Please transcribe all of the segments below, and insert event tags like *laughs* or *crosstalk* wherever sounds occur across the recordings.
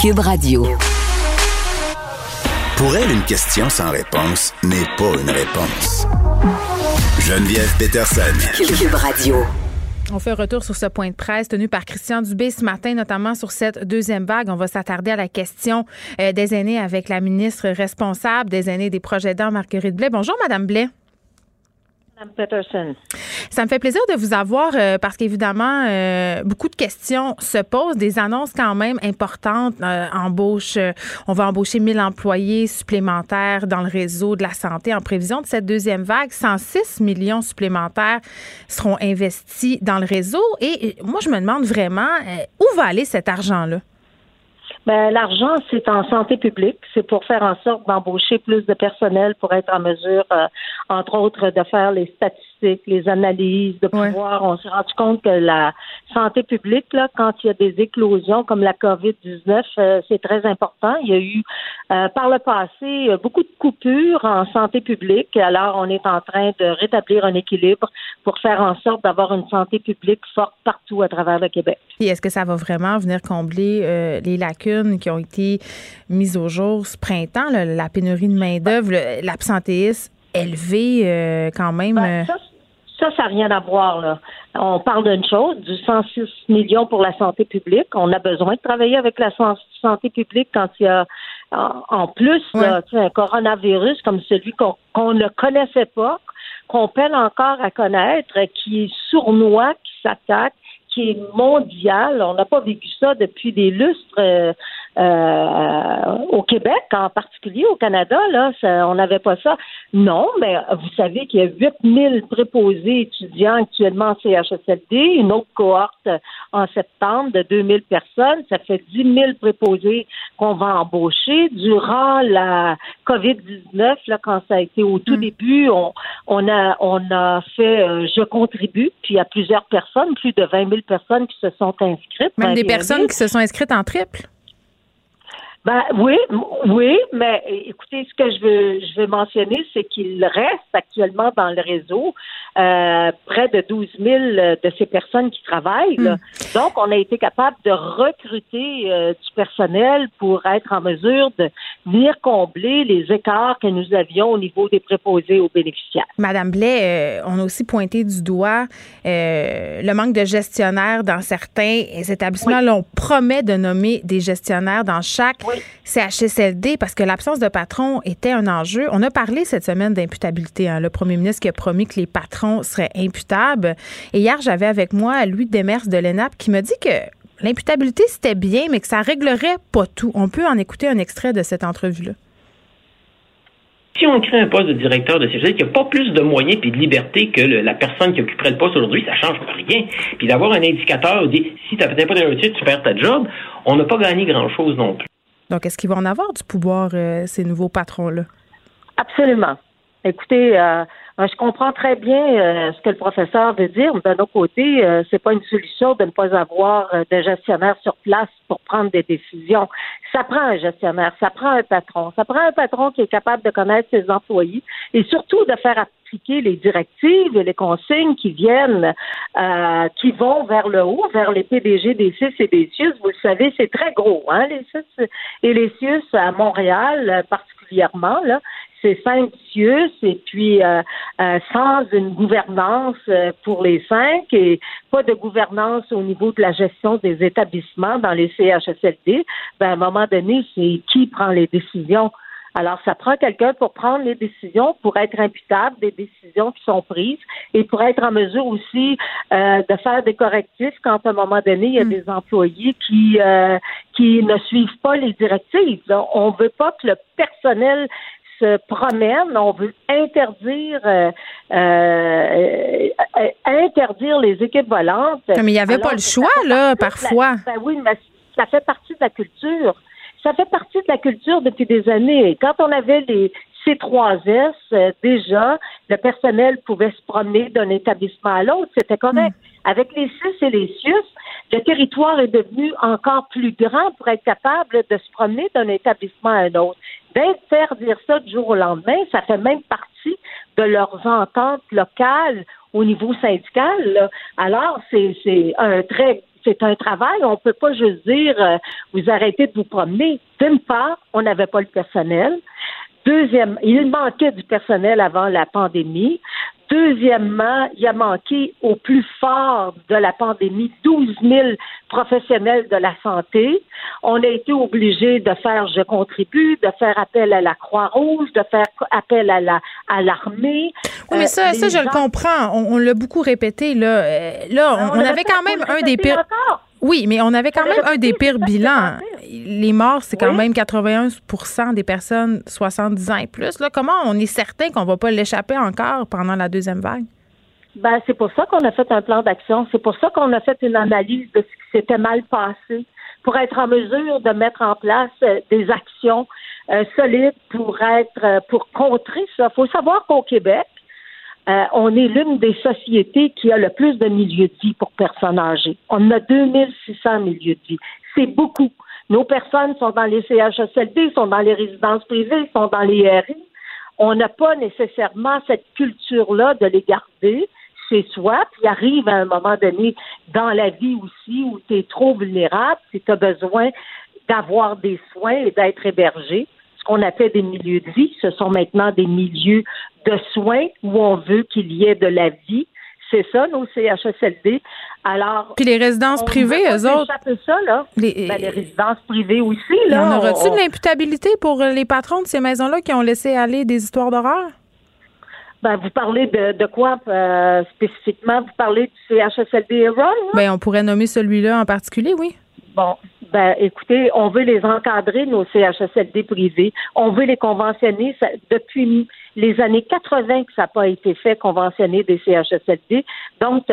Cube Radio. Pour elle, une question sans réponse n'est pas une réponse. Geneviève Peterson. Cube Radio. On fait un retour sur ce point de presse tenu par Christian Dubé ce matin, notamment sur cette deuxième vague. On va s'attarder à la question euh, des aînés avec la ministre responsable des aînés des projets d'air, Marguerite Blais. Bonjour, Madame Blais. Ça me fait plaisir de vous avoir euh, parce qu'évidemment, euh, beaucoup de questions se posent, des annonces quand même importantes. Euh, embauche, on va embaucher 1000 employés supplémentaires dans le réseau de la santé en prévision de cette deuxième vague. 106 millions supplémentaires seront investis dans le réseau. Et moi, je me demande vraiment où va aller cet argent-là? Ben, l'argent, c'est en santé publique. C'est pour faire en sorte d'embaucher plus de personnel pour être en mesure, euh, entre autres, de faire les statistiques, les analyses, de pouvoir. On s'est rendu compte que la santé publique, là, quand il y a des éclosions comme la COVID-19, euh, c'est très important. Il y a eu, euh, par le passé, beaucoup de coupures en santé publique. Alors, on est en train de rétablir un équilibre pour faire en sorte d'avoir une santé publique forte partout à travers le Québec. Et est-ce que ça va vraiment venir combler les lacunes? qui ont été mises au jour ce printemps, la pénurie de main-d'œuvre, l'absentéisme élevé euh, quand même. Ben, euh? Ça, ça n'a rien à voir. Là. On parle d'une chose, du 106 millions pour la santé publique. On a besoin de travailler avec la santé publique quand il y a en plus un coronavirus comme celui qu'on ne connaissait pas, qu'on peine encore à connaître, qui est sournois, qui s'attaque qui est mondial. On n'a pas vécu ça depuis des lustres euh, euh, au Québec, en particulier au Canada. Là, on n'avait pas ça. Non, mais vous savez qu'il y a 8000 préposés étudiants actuellement en CHSLD, une autre cohorte en septembre de 2000 personnes. Ça fait 10 000 préposés qu'on va embaucher. Durant la COVID-19, là, quand ça a été au tout mm. début, on, on, a, on a fait euh, Je contribue, puis il y a plusieurs personnes, plus de 20 000 personnes qui se sont inscrites. Même des personnes qui se sont inscrites en triple? Ben oui, oui, mais écoutez, ce que je veux, je veux mentionner, c'est qu'il reste actuellement dans le réseau euh, près de 12 000 de ces personnes qui travaillent. Hmm. Donc, on a été capable de recruter euh, du personnel pour être en mesure de venir combler les écarts que nous avions au niveau des préposés aux bénéficiaires. Madame Blais, euh, on a aussi pointé du doigt le manque de gestionnaires dans certains établissements. Là, on promet de nommer des gestionnaires dans chaque CHSLD parce que l'absence de patron était un enjeu. On a parlé cette semaine d'imputabilité. Hein. le premier ministre qui a promis que les patrons seraient imputables. Et hier, j'avais avec moi Louis Demers de l'ENAP qui me dit que l'imputabilité, c'était bien, mais que ça réglerait pas tout. On peut en écouter un extrait de cette entrevue-là. Si on crée un poste de directeur de CHSLD qui n'a pas plus de moyens et de liberté que la personne qui occuperait le poste aujourd'hui, ça change rien. Puis d'avoir un indicateur, dit si tu n'as peut-être pas de réussite, tu perds ta job, on n'a pas gagné grand-chose non plus. Donc, est-ce qu'ils vont en avoir du pouvoir, euh, ces nouveaux patrons-là? Absolument. Écoutez, euh, je comprends très bien euh, ce que le professeur veut dire. D'un autre côté, euh, c'est pas une solution de ne pas avoir de gestionnaire sur place pour prendre des décisions. Ça prend un gestionnaire, ça prend un patron, ça prend un patron qui est capable de connaître ses employés et surtout de faire appliquer les directives et les consignes qui viennent, qui vont vers le haut, vers les PDG des CIS et des CIUS. Vous le savez, c'est très gros, hein, les CIS et les CIUS à Montréal particulièrement là c'est cinq CIUS et puis euh, euh, sans une gouvernance euh, pour les cinq et pas de gouvernance au niveau de la gestion des établissements dans les CHSLD, ben, à un moment donné, c'est qui prend les décisions. Alors, ça prend quelqu'un pour prendre les décisions, pour être imputable des décisions qui sont prises et pour être en mesure aussi de faire des correctifs quand à un moment donné, il y a mm. des employés qui qui ne suivent pas les directives. On veut pas que le personnel se promène, on veut interdire euh, euh, euh, interdire les équipes volantes. Mais il n'y avait pas le choix, là, parfois. ben oui, mais ça fait partie de la culture. Ça fait partie de la culture depuis des années. Quand on avait les C3S, déjà, le personnel pouvait se promener d'un établissement à l'autre, c'était correct. Mm. Avec les CIS et les CIUS, le territoire est devenu encore plus grand pour être capable de se promener d'un établissement à un autre d'interdire ça du jour au lendemain, ça fait même partie de leurs ententes locales au niveau syndical. Alors, c'est un très c'est un travail. On peut pas juste dire euh, vous arrêtez de vous promener. D'une part, on n'avait pas le personnel. Deuxième, il manquait du personnel avant la pandémie. Deuxièmement, il a manqué au plus fort de la pandémie 12 000 professionnels de la santé. On a été obligé de faire je contribue, de faire appel à la Croix-Rouge, de faire appel à la à l'armée. Oui, mais ça, euh, ça je le comprends. On, l'a beaucoup répété là. Euh, là, on, avait quand même un des pires. Oui, mais on avait quand même un des pires bilans. Les morts, c'est quand même 81 des personnes 70 ans et plus. Là, comment on est certain qu'on va pas l'échapper encore pendant la deuxième vague? Ben, c'est pour ça qu'on a fait un plan d'action. C'est pour ça qu'on a fait une analyse de ce qui s'était mal passé pour être en mesure de mettre en place euh, des actions euh, solides pour être euh, pour contrer ça. Il faut savoir qu'au Québec, euh, on est l'une des sociétés qui a le plus de milieux de vie pour personnes âgées. On a 2600 milieux de vie. C'est beaucoup. Nos personnes sont dans les CHSLD, sont dans les résidences privées, sont dans les RI. On n'a pas nécessairement cette culture-là de les garder chez soi, puis arrive à un moment donné dans la vie aussi où tu es trop vulnérable, si tu as besoin d'avoir des soins et d'être hébergé ce qu'on appelle des milieux de vie. Ce sont maintenant des milieux de soins où on veut qu'il y ait de la vie. C'est ça, nos CHSLD. Alors. Puis les résidences privées, eux autres. ça, là. Les, ben, les résidences privées aussi, là. En aura-t-il de l'imputabilité pour les patrons de ces maisons-là qui ont laissé aller des histoires d'horreur? Ben, vous parlez de, de quoi euh, spécifiquement? Vous parlez du CHSLD Héron? Ben, on pourrait nommer celui-là en particulier, oui. Bon, ben, écoutez, on veut les encadrer, nos CHSLD privés. On veut les conventionner. depuis les années 80 que ça n'a pas été fait, conventionner des CHSLD. Donc,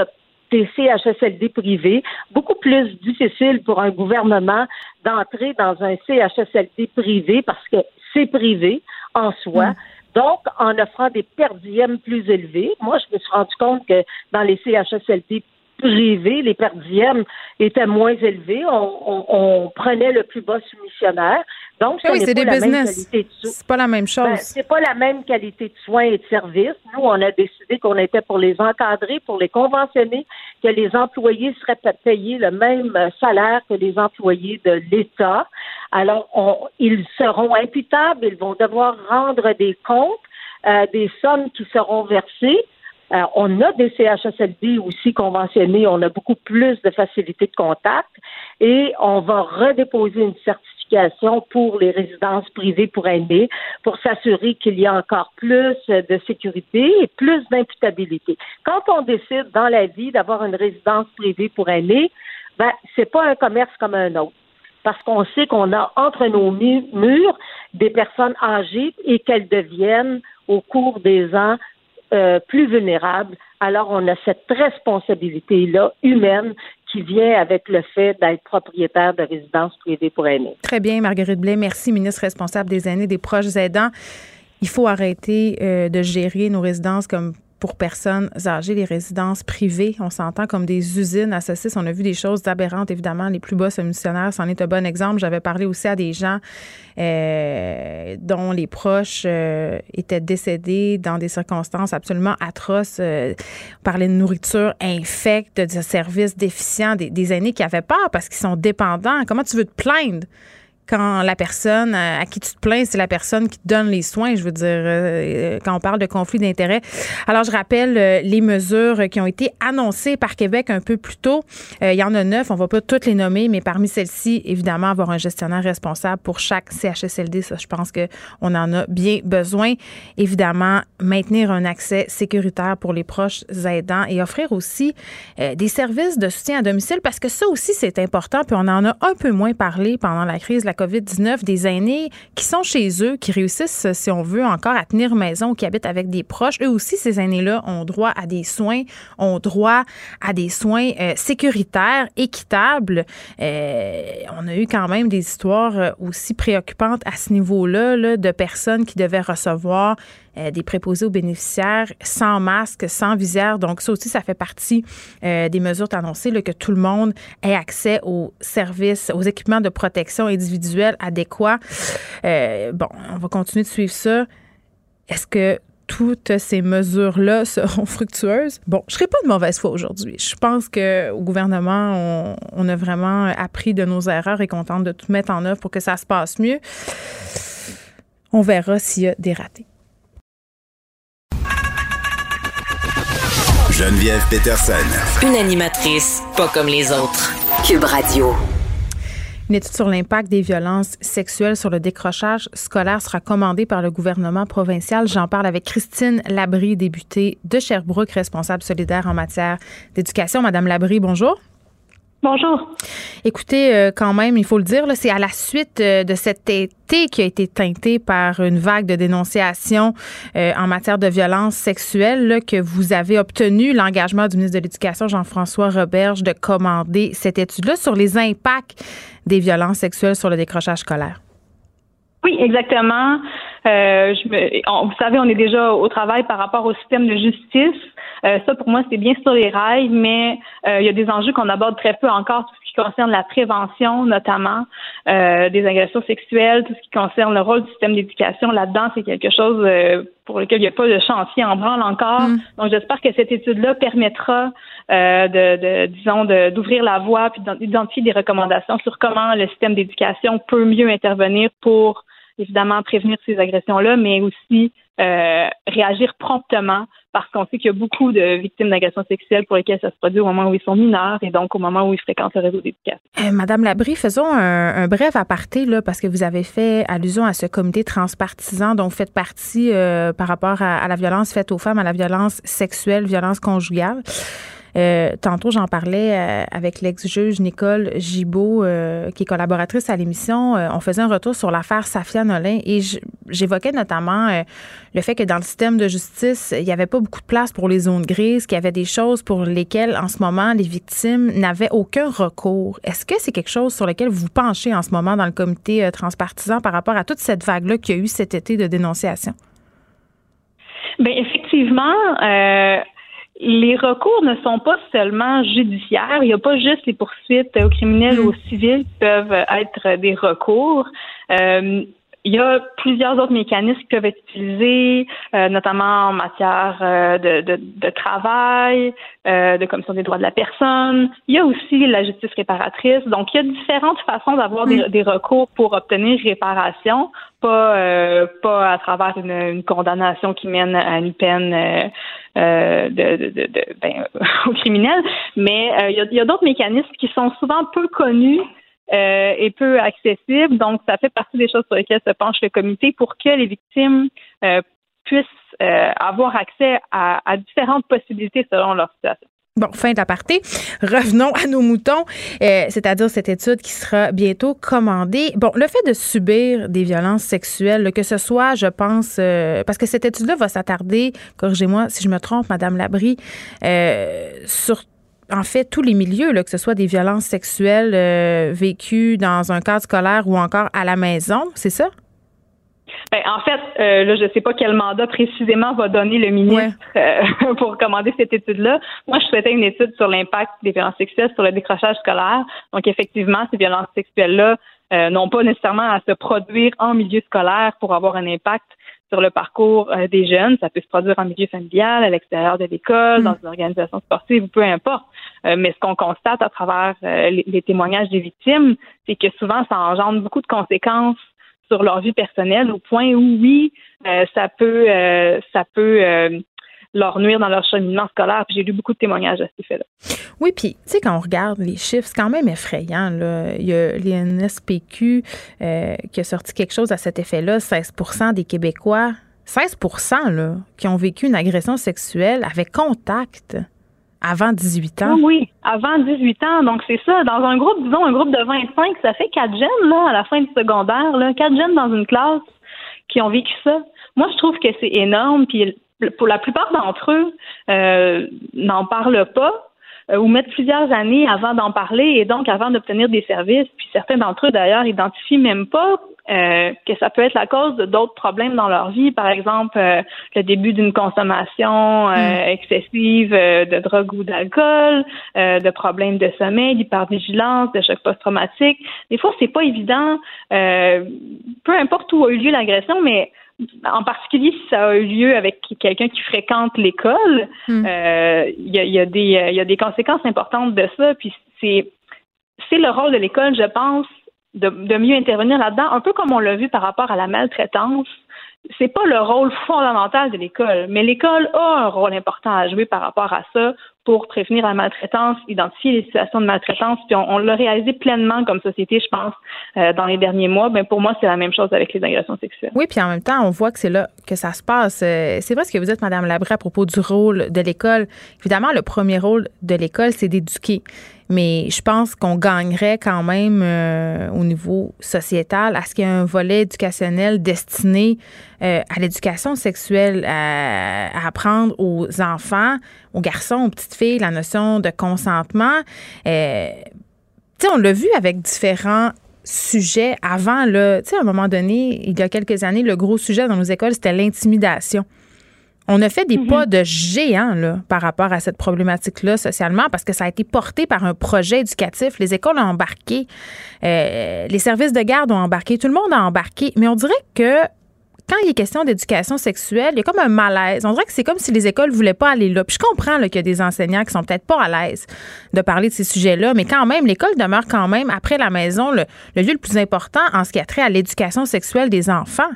des CHSLD privés, beaucoup plus difficile pour un gouvernement d'entrer dans un CHSLD privé parce que c'est privé en soi. Mm. Donc, en offrant des perdièmes plus élevés, moi, je me suis rendu compte que dans les CHSLD privés, les perdièmes étaient moins élevés. On, prenait le plus bas soumissionnaire. Donc, oui, c'est des business. C'est pas la même chose. Ben, c'est pas la même qualité de soins et de services. Nous, on a décidé qu'on était pour les encadrer, pour les conventionner, que les employés seraient payés le même salaire que les employés de l'État. Alors, ils seront imputables, ils vont devoir rendre des comptes, euh, des sommes qui seront versées. Euh, on a des CHSLD aussi conventionnés, on a beaucoup plus de facilités de contact. Et on va redéposer une certification pour les résidences privées pour aînés pour s'assurer qu'il y a encore plus de sécurité et plus d'imputabilité. Quand on décide dans la vie d'avoir une résidence privée pour aînés, ben c'est pas un commerce comme un autre. Parce qu'on sait qu'on a entre nos murs des personnes âgées et qu'elles deviennent au cours des ans euh, plus vulnérables. Alors, on a cette responsabilité-là humaine qui vient avec le fait d'être propriétaire de résidences privées pour aînés. Très bien, Marguerite Blais. Merci, ministre responsable des aînés, des proches aidants. Il faut arrêter euh, de gérer nos résidences comme pour personnes âgées, les résidences privées, on s'entend comme des usines à On a vu des choses aberrantes, évidemment. Les plus bas missionnaires, c'en est un bon exemple. J'avais parlé aussi à des gens euh, dont les proches euh, étaient décédés dans des circonstances absolument atroces. Euh, on parlait de nourriture infecte, de services déficients, des, des aînés qui avaient peur parce qu'ils sont dépendants. Comment tu veux te plaindre? Quand la personne à qui tu te plains, c'est la personne qui te donne les soins, je veux dire, euh, quand on parle de conflit d'intérêts. Alors, je rappelle euh, les mesures qui ont été annoncées par Québec un peu plus tôt. Euh, il y en a neuf, on va pas toutes les nommer, mais parmi celles-ci, évidemment, avoir un gestionnaire responsable pour chaque CHSLD, ça, je pense qu'on en a bien besoin. Évidemment, maintenir un accès sécuritaire pour les proches aidants et offrir aussi des services de soutien à domicile, parce que ça aussi, c'est important, puis on en a un peu moins parlé pendant la crise COVID-19, des aînés qui sont chez eux, qui réussissent, si on veut, encore à tenir maison, qui habitent avec des proches. Eux aussi, ces aînés-là ont droit à des soins, ont droit à des soins euh, sécuritaires, équitables. Euh, on a eu quand même des histoires euh, aussi préoccupantes à ce niveau-là, là, de personnes qui devaient recevoir euh, des préposés aux bénéficiaires sans masque, sans visière. Donc, ça aussi, ça fait partie euh, des mesures annoncées, que tout le monde ait accès aux services, aux équipements de protection individuelle adéquats. Euh, bon, on va continuer de suivre ça. Est-ce que toutes ces mesures-là *laughs* seront fructueuses? Bon, je serai pas de mauvaise foi aujourd'hui. Je pense que au gouvernement, on, a vraiment appris de nos erreurs et qu'on tente de tout mettre en œuvre pour que ça se passe mieux. On verra s'il y a des ratés. Geneviève Peterson. Une animatrice pas comme les autres. Cube Radio. Une étude sur l'impact des violences sexuelles sur le décrochage scolaire sera commandée par le gouvernement provincial. J'en parle avec Christine Labrie, députée de Sherbrooke, responsable solidaire en matière d'éducation. Madame Labrie, bonjour. Bonjour. Écoutez, euh, quand même, il faut le dire, c'est à la suite euh, de cet été qui a été teinté par une vague de dénonciations euh, en matière de violence sexuelle que vous avez obtenu l'engagement du ministre de l'Éducation, Jean-François Roberge, de commander cette étude-là sur les impacts des violences sexuelles sur le décrochage scolaire. Oui, exactement. vous savez, on est déjà au travail par rapport au système de justice. Euh, ça, pour moi, c'est bien sur les rails, mais euh, il y a des enjeux qu'on aborde très peu encore, tout ce qui concerne la prévention, notamment euh, des agressions sexuelles, tout ce qui concerne le rôle du système d'éducation là-dedans, c'est quelque chose pour lequel il n'y a pas de chantier en branle encore. Mm. Donc, j'espère que cette étude-là permettra de, de, disons, d'ouvrir la voie puis d'identifier des recommandations sur comment le système d'éducation peut mieux intervenir pour évidemment prévenir ces agressions-là, mais aussi réagir promptement parce qu'on sait qu'il y a beaucoup de victimes d'agressions sexuelles pour lesquelles ça se produit au moment où ils sont mineurs et donc au moment où ils fréquentent le réseau d'éducation. Euh, Madame Labrie, faisons un, bref aparté là, parce que vous avez fait allusion à ce comité transpartisan dont vous faites partie euh, par rapport à, la violence faite aux femmes, à la violence sexuelle, violence conjugale. Euh, tantôt, j'en parlais euh, avec l'ex-juge Nicole Gibault, euh, qui est collaboratrice à l'émission. on faisait un retour sur l'affaire Safia Nolin et j'évoquais notamment le fait que dans le système de justice, il n'y avait pas beaucoup de place pour les zones grises, qu'il y avait des choses pour lesquelles, en ce moment, les victimes n'avaient aucun recours. Est-ce que c'est quelque chose sur lequel vous penchez en ce moment dans le comité transpartisan par rapport à toute cette vague-là qu'il y a eu cet été de dénonciation? Bien, effectivement, les recours ne sont pas seulement judiciaires. Il n'y a pas juste les poursuites aux criminels ou aux civils qui peuvent être des recours. Euh, il y a plusieurs autres mécanismes qui peuvent être utilisés, euh, notamment en matière euh, de, de, de, travail, euh, de commission des droits de la personne. Il y a aussi la justice réparatrice. Donc, il y a différentes façons d'avoir des, des, recours pour obtenir réparation, pas pas à travers une, une, condamnation qui mène à une peine de, de, de, ben, *laughs* au criminel, mais il y a, y a d'autres mécanismes qui sont souvent peu connus euh, est peu accessible. Donc, ça fait partie des choses sur lesquelles se penche le comité pour que les victimes euh, puissent euh, avoir accès à, différentes possibilités selon leur situation. Bon, fin de l'aparté. Revenons à nos moutons, c'est-à-dire cette étude qui sera bientôt commandée. Bon, le fait de subir des violences sexuelles, que ce soit, je pense, parce que cette étude-là va s'attarder, corrigez-moi si je me trompe, Madame Labrie, sur en fait tous les milieux, là, que ce soit des violences sexuelles euh, vécues dans un cadre scolaire ou encore à la maison, c'est ça? Ben, en fait, euh, là, je ne sais pas quel mandat précisément va donner le ministre euh, *laughs* pour commander cette étude-là. Moi, je souhaitais une étude sur l'impact des violences sexuelles sur le décrochage scolaire. Donc, effectivement, ces violences sexuelles-là n'ont pas nécessairement à se produire en milieu scolaire pour avoir un impact sur le parcours euh, des jeunes. Ça peut se produire en milieu familial, à l'extérieur de l'école, dans mm. une organisation sportive, peu importe. Euh, mais ce qu'on constate à travers euh, les, témoignages des victimes, c'est que souvent, ça engendre beaucoup de conséquences sur leur vie personnelle, au point où oui, ça peut, ça peut leur nuire dans leur cheminement scolaire. Puis j'ai lu beaucoup de témoignages à ce effet-là. Oui, puis tu sais, quand on regarde les chiffres, c'est quand même effrayant. Là. Il y a l'INSPQ euh, qui a sorti quelque chose à cet effet-là. 16% des Québécois, 16% là, qui ont vécu une agression sexuelle avec contact avant 18 ans. Oui, avant 18 ans. Donc, c'est ça. Dans un groupe, disons, un groupe de 25, ça fait quatre jeunes, là, à la fin du secondaire, là, quatre jeunes dans une classe qui ont vécu ça. Moi, je trouve que c'est énorme. Puis pour la plupart d'entre eux, euh, n'en parlent pas euh, ou mettent plusieurs années avant d'en parler et donc avant d'obtenir des services. Puis certains d'entre eux, d'ailleurs, identifient même pas euh, que ça peut être la cause d'autres problèmes dans leur vie, par exemple le début d'une consommation mm. excessive de drogue ou d'alcool, de problèmes de sommeil, d'hypervigilance, de choc post-traumatique. Des fois, c'est pas évident, peu importe où a eu lieu l'agression, mais en particulier si ça a eu lieu avec quelqu'un qui fréquente l'école, il y, a, y, a des, y a des conséquences importantes de ça. Puis c'est c'est le rôle de l'école, je pense, de, de mieux intervenir là-dedans, un peu comme on l'a vu par rapport à la maltraitance. C'est pas le rôle fondamental de l'école, mais l'école a un rôle important à jouer par rapport à ça pour prévenir la maltraitance, identifier les situations de maltraitance, puis on, l'a réalisé pleinement comme société, je pense, euh, dans les derniers mois. Ben pour moi, c'est la même chose avec les agressions sexuelles. Oui, puis en même temps, on voit que c'est là que ça se passe. Euh, c'est vrai ce que vous dites, Madame Labré, à propos du rôle de l'école. Évidemment, le premier rôle de l'école, c'est d'éduquer mais je pense qu'on gagnerait quand même euh, au niveau sociétal à ce qu'il y ait un volet éducationnel destiné euh, à l'éducation sexuelle, à, apprendre aux enfants, aux garçons, aux petites filles, la notion de consentement. Euh, tu sais, on l'a vu avec différents sujets avant, là, tu sais, à un moment donné, il y a quelques années, le gros sujet dans nos écoles, c'était l'intimidation. On a fait des mhm. pas de géant là, par rapport à cette problématique-là socialement parce que ça a été porté par un projet éducatif. Les écoles ont embarqué, euh, les services de garde ont embarqué, tout le monde a embarqué. Mais on dirait que quand il est question d'éducation sexuelle, il y a comme un malaise. On dirait que c'est comme si les écoles voulaient pas aller là. Puis je comprends qu'il y a des enseignants qui sont peut-être pas à l'aise de parler de ces sujets-là, mais quand même, l'école demeure quand même, après la maison, le lieu le plus important en ce qui a trait à l'éducation sexuelle des enfants.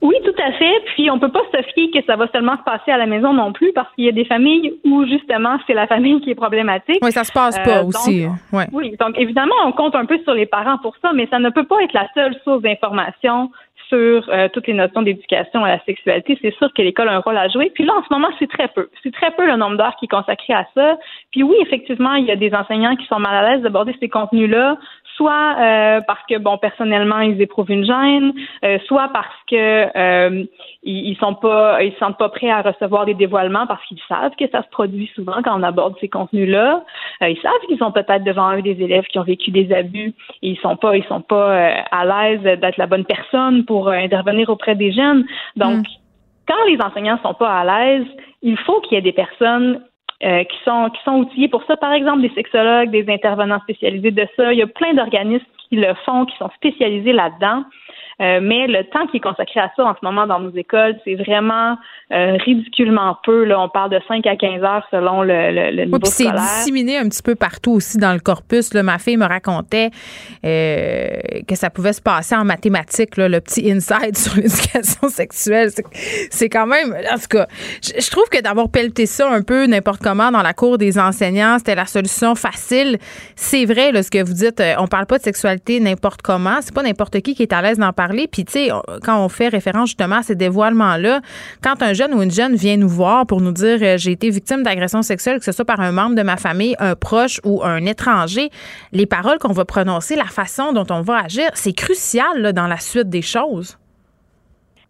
Oui, tout à fait. Puis on peut pas se fier que ça va seulement se passer à la maison non plus, parce qu'il y a des familles où justement c'est la famille qui est problématique. Oui, ça se passe pas euh, aussi. Ouais. Oui, donc évidemment on compte un peu sur les parents pour ça, mais ça ne peut pas être la seule source d'information sur euh, toutes les notions d'éducation à la sexualité. C'est sûr que l'école a un rôle à jouer. Puis là, en ce moment, c'est très peu. C'est très peu le nombre d'heures qui est consacré à ça. Puis oui, effectivement, il y a des enseignants qui sont mal à l'aise d'aborder ces contenus-là, soit euh, parce que bon personnellement ils éprouvent une gêne, euh, soit parce que euh, ils, sont pas ils se sentent pas prêts à recevoir des dévoilements parce qu'ils savent que ça se produit souvent quand on aborde ces contenus-là. ils savent qu'ils sont peut-être devant eux des élèves qui ont vécu des abus et ils sont pas ils sont pas à l'aise d'être la bonne personne pour intervenir auprès des jeunes. Donc mm. quand les enseignants sont pas à l'aise, il faut qu'il y ait des personnes euh, qui sont qui sont outillés pour ça. Par exemple, des sexologues, des intervenants spécialisés de ça. Il y a plein d'organismes qui le font, qui sont spécialisés là-dedans. Euh, mais le temps qui est consacré à ça en ce moment dans nos écoles, c'est vraiment euh, ridiculement peu. Là. On parle de 5 à 15 heures selon le, le, le niveau C'est disséminé un petit peu partout aussi dans le corpus. Là. Ma fille me racontait euh, que ça pouvait se passer en mathématiques, là, le petit insight *laughs* sur l'éducation sexuelle. C'est quand même... En tout cas, je, trouve que d'avoir pelleté ça un peu n'importe comment dans la cour des enseignants, c'était la solution facile. C'est vrai, là, ce que vous dites, on parle pas de sexualité n'importe comment. C'est pas n'importe qui qui est à l'aise d'en parler puis, tu sais, quand on fait référence justement à ces dévoilements-là, quand un jeune ou une jeune vient nous voir pour nous dire euh, j'ai été victime d'agression sexuelle, que ce soit par un membre de ma famille, un proche ou un étranger, les paroles qu'on va prononcer, la façon dont on va agir, c'est crucial dans la suite des choses.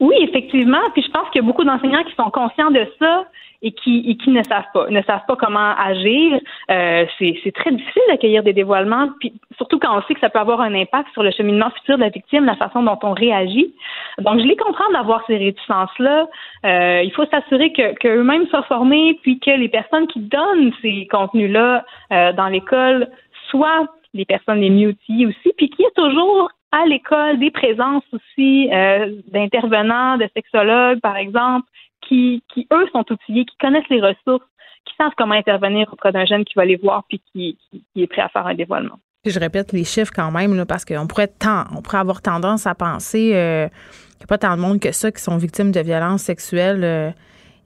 Oui, effectivement. Puis je pense qu'il y a beaucoup d'enseignants qui sont conscients de ça et qui, et qui ne savent pas, ne savent pas comment agir. Euh, c'est très difficile d'accueillir des dévoilements, puis surtout quand on sait que ça peut avoir un impact sur le cheminement futur de la victime, la façon dont on réagit. Donc, je les comprends d'avoir ces réticences-là. Euh, il faut s'assurer que qu'eux-mêmes soient formés, puis que les personnes qui donnent ces contenus-là euh, dans l'école soient les personnes les mieux outillées aussi, puis qu'il y ait toujours à l'école des présences aussi euh, d'intervenants, de sexologues, par exemple, qui, qui, eux, sont outillés, qui connaissent les ressources, qui savent comment intervenir auprès d'un jeune qui va les voir puis qui, est prêt à faire un dévoilement. Je répète les chiffres quand même, parce qu'on pourrait, on pourrait avoir tendance à penser euh, qu'il n'y a pas tant de monde que ça qui sont victimes de violences sexuelles.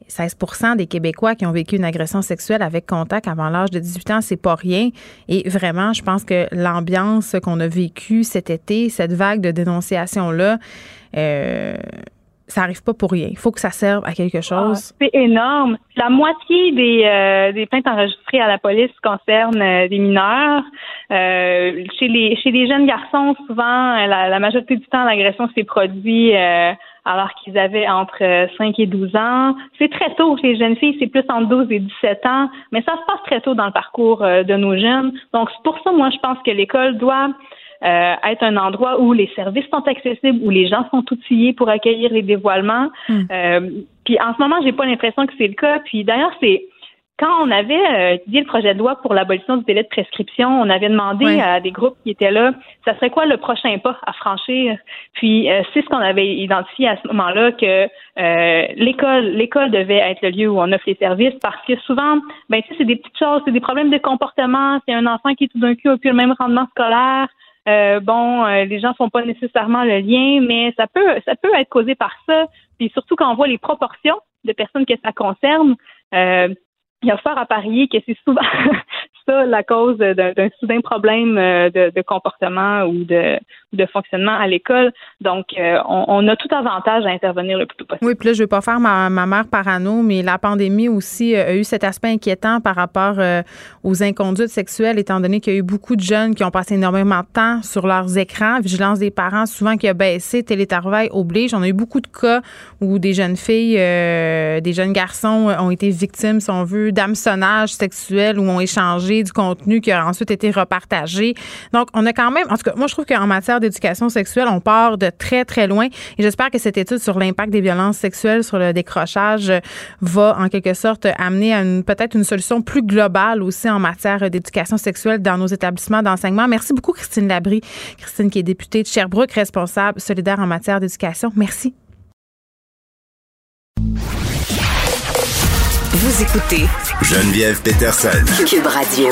16% euh, des Québécois qui ont vécu une agression sexuelle avec contact avant l'âge de 18 ans, c'est pas rien. Et vraiment, je pense que l'ambiance qu'on a vécue cet été, cette vague de dénonciation-là, euh, ça arrive pas pour rien. Il faut que ça serve à quelque ah, chose. c'est énorme. La moitié des, euh, des plaintes enregistrées à la police concernent euh, des mineurs. Euh, chez les chez les jeunes garçons, souvent, la, la majorité du temps, l'agression s'est produite alors qu'ils avaient entre 5 et 12 ans. C'est très tôt chez les jeunes filles, c'est plus entre 12 et 17 ans, mais ça se passe très tôt dans le parcours de nos jeunes. Donc, c'est pour ça, moi, je pense que l'école doit euh, être un endroit où les services sont accessibles, où les gens sont outillés pour accueillir les dévoilements. Hmm. Euh, puis en ce moment, j'ai pas l'impression que c'est le cas. Puis d'ailleurs, c'est quand on avait étudié le projet de loi pour l'abolition du délai de prescription, on avait demandé à des groupes qui étaient là, ça serait quoi le prochain pas à franchir? Puis c'est ce qu'on avait identifié à ce moment-là que l'école, l'école devait être le lieu où on offre les services parce que souvent, ben tu sais, c'est des petites choses, c'est des problèmes de comportement. C'est un enfant qui tout d'un coup a plus le même rendement scolaire. Euh, bon, euh, les gens font pas nécessairement le lien, mais ça peut ça peut être causé par ça. Puis surtout quand on voit les proportions de personnes que ça concerne, euh, il y a fort à parier que c'est souvent *laughs* ça la cause d'un soudain problème euh, de, comportement ou de, fonctionnement à l'école. Donc, euh, on, a tout avantage à intervenir le plus tôt possible. Oui, puis là, je vais pas faire ma, ma mère parano, mais la pandémie aussi euh, a eu cet aspect inquiétant par rapport aux inconduites sexuelles, étant donné qu'il y a eu beaucoup de jeunes qui ont passé énormément de temps sur leurs écrans. Vigilance des parents, souvent qui a baissé, télétravail oblige. On a eu beaucoup de cas où des jeunes filles, des jeunes garçons ont été victimes, si on veut, d'hameçonnage sexuel ou ont échangé du contenu qui a ensuite été repartagé. Donc, on a quand même, en tout cas, moi, je trouve qu'en matière d'éducation sexuelle, on part de très, très loin. Et j'espère que cette étude sur l'impact des violences sexuelles sur le décrochage va, en quelque sorte, amener à peut-être une solution plus globale aussi en matière d'éducation sexuelle dans nos établissements d'enseignement. Merci beaucoup, Christine Labrie. Christine, qui est députée de Sherbrooke, responsable solidaire en matière d'éducation. Merci. Vous écoutez Geneviève Peterson. Cube Radio.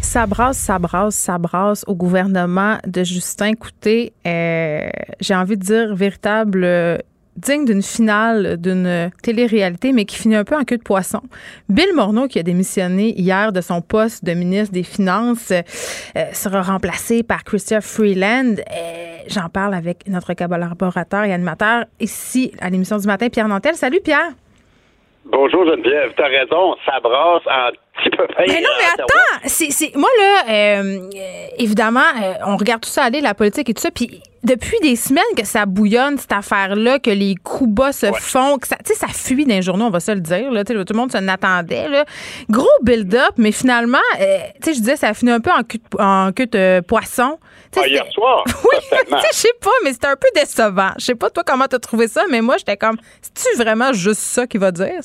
Ça brasse, ça brasse, ça brasse au gouvernement de Justin. Écoutez, euh, j'ai envie de dire véritable euh, digne d'une finale d'une télé-réalité, mais qui finit un peu en queue de poisson. Bill Morneau, qui a démissionné hier de son poste de ministre des Finances, euh, sera remplacé par Christopher Freeland. J'en parle avec notre collaborateur et animateur ici à l'émission du matin, Pierre Nantel. Salut Pierre. Bonjour Geneviève, t'as raison, ça brasse un petit peu. Mais non, mais attends, c'est, moi là, euh, évidemment, euh, on regarde tout ça aller, la politique et tout ça, puis depuis des semaines que ça bouillonne cette affaire-là, que les coups bas se font, que ça, ça fuit les journaux, on va se le dire. Là, tout le monde s'en attendait. Là. Gros build-up, mais finalement, euh, je disais, ça a fini un peu en de, en queue de poisson. Ah, hier soir. *laughs* Oui, *laughs* je sais pas, mais c'était un peu décevant. Je sais pas toi comment t'as trouvé ça, mais moi j'étais comme, c'est-tu vraiment juste ça qu'il va dire?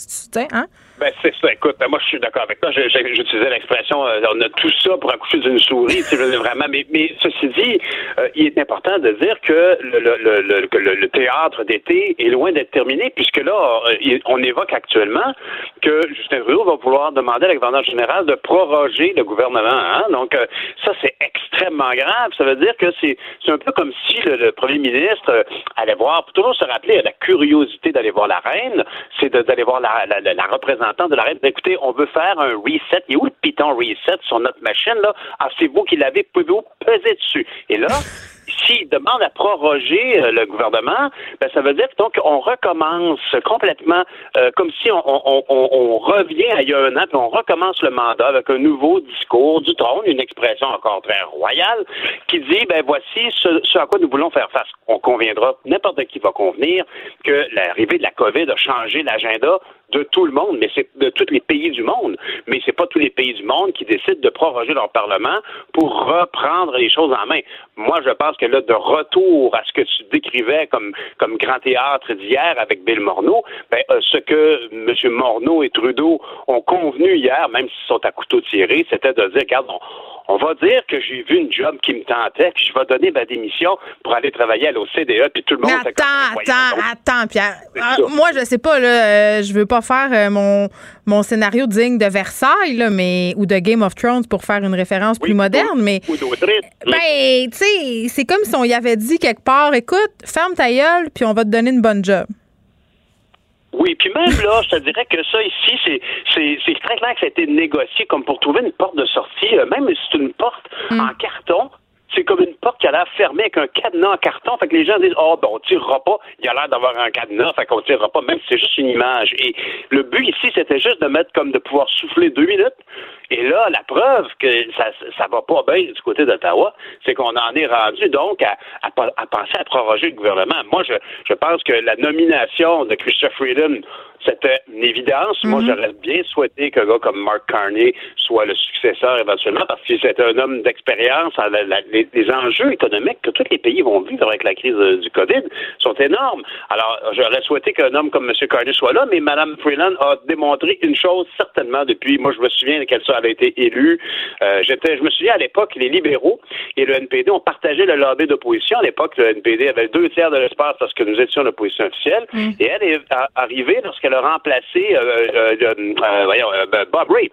Hein? Ben, c'est ça. Écoute, ben, moi, je suis d'accord avec toi. J'utilisais l'expression, euh, on a tout ça pour accoucher d'une souris, tu sais, vraiment. Mais, mais ceci dit, euh, il est important de dire que le, le, le, le théâtre d'été est loin d'être terminé, puisque là, euh, on évoque actuellement que Justin Trudeau va vouloir demander à la gouverneure générale de proroger le gouvernement. Hein? Donc, ça, c'est extrêmement grave. Ça veut dire que c'est un peu comme si le, premier ministre allait voir, toujours se rappeler, la curiosité d'aller voir la reine, c'est d'aller voir la, la, la, la de la reine, écoutez, on veut faire un reset. Il est où le piton reset sur notre machine, là? Ah, c'est vous qui l'avez, pouvez-vous peser dessus? Et là, *laughs* s'il demande à proroger euh, le gouvernement, ben, ça veut dire donc on recommence complètement euh, comme si on, on, on, on, revient à il y a un an, puis on recommence le mandat avec un nouveau discours du trône, une expression encore très royale, qui dit ben voici ce, ce à quoi nous voulons faire face. On conviendra, n'importe qui va convenir, que l'arrivée de la COVID a changé l'agenda de tout le monde, mais c'est de tous les pays du monde. Mais c'est pas tous les pays du monde qui décident de proroger leur parlement pour reprendre les choses en main. Moi, je pense que là, de retour à ce que tu décrivais comme, grand théâtre d'hier avec Bill Morneau, ben, euh, ce que M. Morneau et Trudeau ont convenu hier, même s'ils sont à couteau tiré, c'était de dire, regarde, va dire que j'ai vu une job qui me tentait, puis je vais donner ma démission pour aller travailler à l'OCDE, puis tout le monde... Mais attends, attends, attends, Pierre. Ah, moi, je sais pas, là, euh, je veux pas faire euh, mon, mon scénario digne de Versailles, là, mais, ou de Game of Thrones pour faire une référence plus moderne, mais... Ben, tu sais, c'est comme si on y avait dit quelque part, écoute, ferme ta gueule, puis on va te donner une bonne job. Oui, puis même là, je te dirais que ça ici, c'est, c'est, très clair que ça a été négocié comme pour trouver une porte de sortie, euh, même si c'est une porte mm. en carton, c'est comme une porte qui a l'air fermée avec un cadenas en carton. Fait que les gens disent, oh, ben, on tirera pas. Il a l'air d'avoir un cadenas, fait qu'on tirera pas, même si c'est juste une image. Et le but ici, c'était juste de mettre comme de pouvoir souffler deux minutes Et là, la preuve que ça ça va pas bien du côté d'Ottawa, c'est qu'on en est rendu donc à, à, à, penser à proroger le gouvernement. Moi, je, je pense que la nomination de Christopher Freeland c'était une évidence. Moi, mhm. j'aurais bien souhaité qu'un gars comme Mark Carney soit le successeur éventuellement parce que c'est un homme d'expérience. Les, les, enjeux économiques que tous les pays vont vivre avec la crise du COVID sont énormes. Alors, j'aurais souhaité qu'un homme comme M. Carney soit là, mais Mme Freeland a démontré une chose certainement depuis, moi, je me souviens qu'elle avait été élue. Euh, j'étais, je me souviens à l'époque, les libéraux et le NPD ont partagé le lobby d'opposition. À l'époque, le NPD avait deux tiers de l'espace parce que nous étions l'opposition officielle. Mm. Et elle est arrivée lorsqu'elle a remplacé euh, euh, euh, voyons, ben, Bob Ray.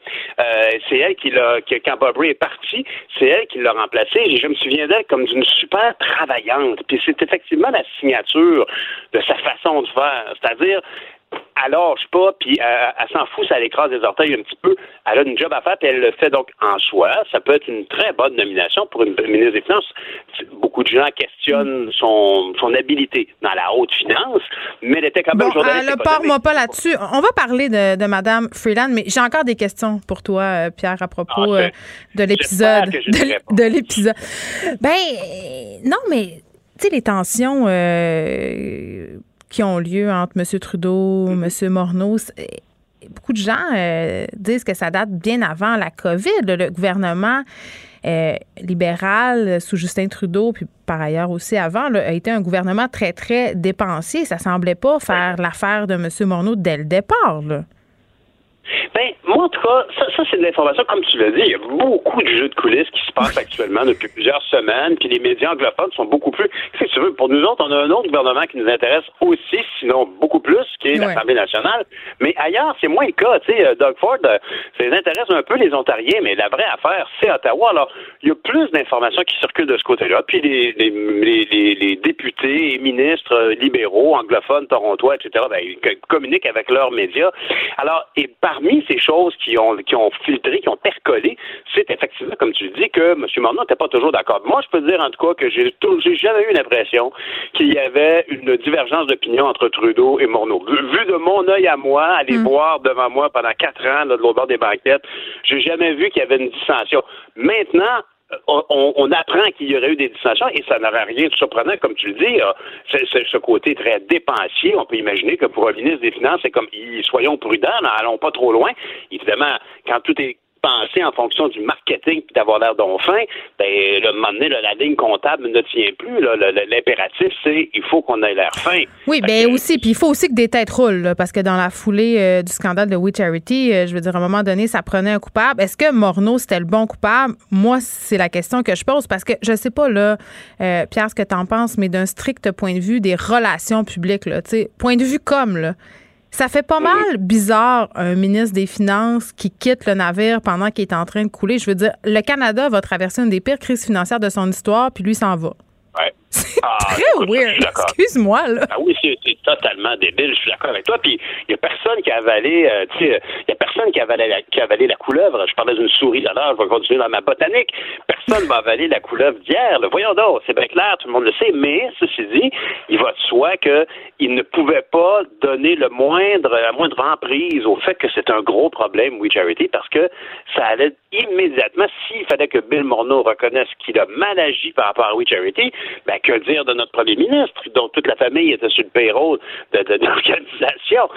c'est elle qui l'a, quand Bob Ray est parti, c'est elle qui l'a remplacé. Et je me souviens d'elle comme d'une super travaillante. Puis c'est effectivement la signature de sa façon de faire. C'est-à-dire, elle lâche pas, puis elle, s'en fout, ça l'écrase des orteils un petit peu. Elle a une job à faire, puis elle le fait donc en soi. Ça peut être une très bonne nomination pour une ministre des Finances. Beaucoup de gens questionnent son, son habilité dans la haute finance, mais elle était quand même bon, journaliste. Ne moi pas là-dessus. On va parler de, de Mme Freeland, mais j'ai encore des questions pour toi, euh, Pierre, à propos ah, euh, de l'épisode. De, l'épisode. Ben, non, mais tu sais, les tensions euh, qui ont lieu entre M. Trudeau, M. Mm-hmm. Morneau. Beaucoup de gens euh, disent que ça date bien avant la COVID. Le gouvernement euh, libéral sous Justin Trudeau, puis par ailleurs aussi avant, a été un gouvernement très, très dépensier. Ça semblait pas faire l'affaire de M. Morneau dès le départ. Là. Ben, moi, en tout cas, ça, ça c'est de l'information, comme tu l'as dit, il y a beaucoup de jeux de coulisses qui se passent actuellement depuis plusieurs semaines, puis les médias anglophones sont beaucoup plus. Si tu veux, pour nous autres, on a un autre gouvernement qui nous intéresse aussi, sinon beaucoup plus, qui est l'Assemblée nationale. Mais ailleurs, c'est moins le cas. Tu sais, euh, Doug Ford, euh, ça les intéresse un peu les Ontariens, mais la vraie affaire, c'est Ottawa. Alors, il y a plus d'informations qui circulent de ce côté-là. Puis les, les, les, les, députés et ministres euh, libéraux, anglophones, torontois, etc., ben, ils communiquent avec leurs médias. Alors, et parmi ces choses qui ont, qui ont filtré, qui ont percolé, c'est effectivement, comme tu dis, que M. Morneau n'était pas toujours d'accord. Moi, je peux dire en tout cas que j'ai, j'ai jamais eu l'impression qu'il y avait une divergence d'opinion entre Trudeau et Morneau. Vu de mon œil à moi, aller mm. boire devant moi pendant quatre ans là, de l'autre bord des banquettes, j'ai jamais vu qu'il y avait une dissension. Maintenant, on, apprend qu'il y aurait eu des dissensions et ça n'aurait rien de surprenant, comme tu le dis. C'est, ce côté très dépensier. On peut imaginer que pour un ministre des Finances, c'est comme soyons prudents, n'allons pas trop loin. Évidemment, quand tout est penser en fonction du marketing puis d'avoir l'air d'enfin, ben, le moment donné, la ligne comptable ne tient plus. L'impératif, c'est il faut qu'on ait l'air fin. Oui, bien aussi. Puis il faut aussi que des têtes roulent, parce que dans la foulée euh, du scandale de We Charity, euh, je veux dire, à un moment donné, ça prenait un coupable. Est-ce que Morneau, c'était le bon coupable? Moi, c'est la question que je pose, parce que je sais pas, là, euh, Pierre, ce que tu en penses, mais d'un strict point de vue des relations publiques, là, point de vue comme, là, ça fait pas mal bizarre un ministre des Finances qui quitte le navire pendant qu'il est en train de couler. Je veux dire, le Canada va traverser une des pires crises financières de son histoire, puis lui s'en va. *laughs* C'est ah, très weird. Excuse-moi, là. Ah oui, c'est totalement débile. Je suis d'accord avec toi. Puis, il n'y a personne qui a avalé, euh, tu sais, il n'y a personne qui a avalé, la, qui a avalé la couleuvre. Je parlais d'une souris d'alors, je vais continuer dans ma botanique. Personne va avaler la couleuvre d'hier. Voyons donc, c'est bien clair, tout le monde le sait. Mais, ceci dit, il va de soi qu'il ne pouvait pas donner le moindre, la moindre emprise au fait que c'est un gros problème, We Charity, parce que ça allait immédiatement, s'il fallait que Bill Morneau reconnaisse qu'il a mal agi par rapport à We Charity, ben, que dire de notre premier ministre, dont toute la famille était sur le payroll de, de, l'organisation?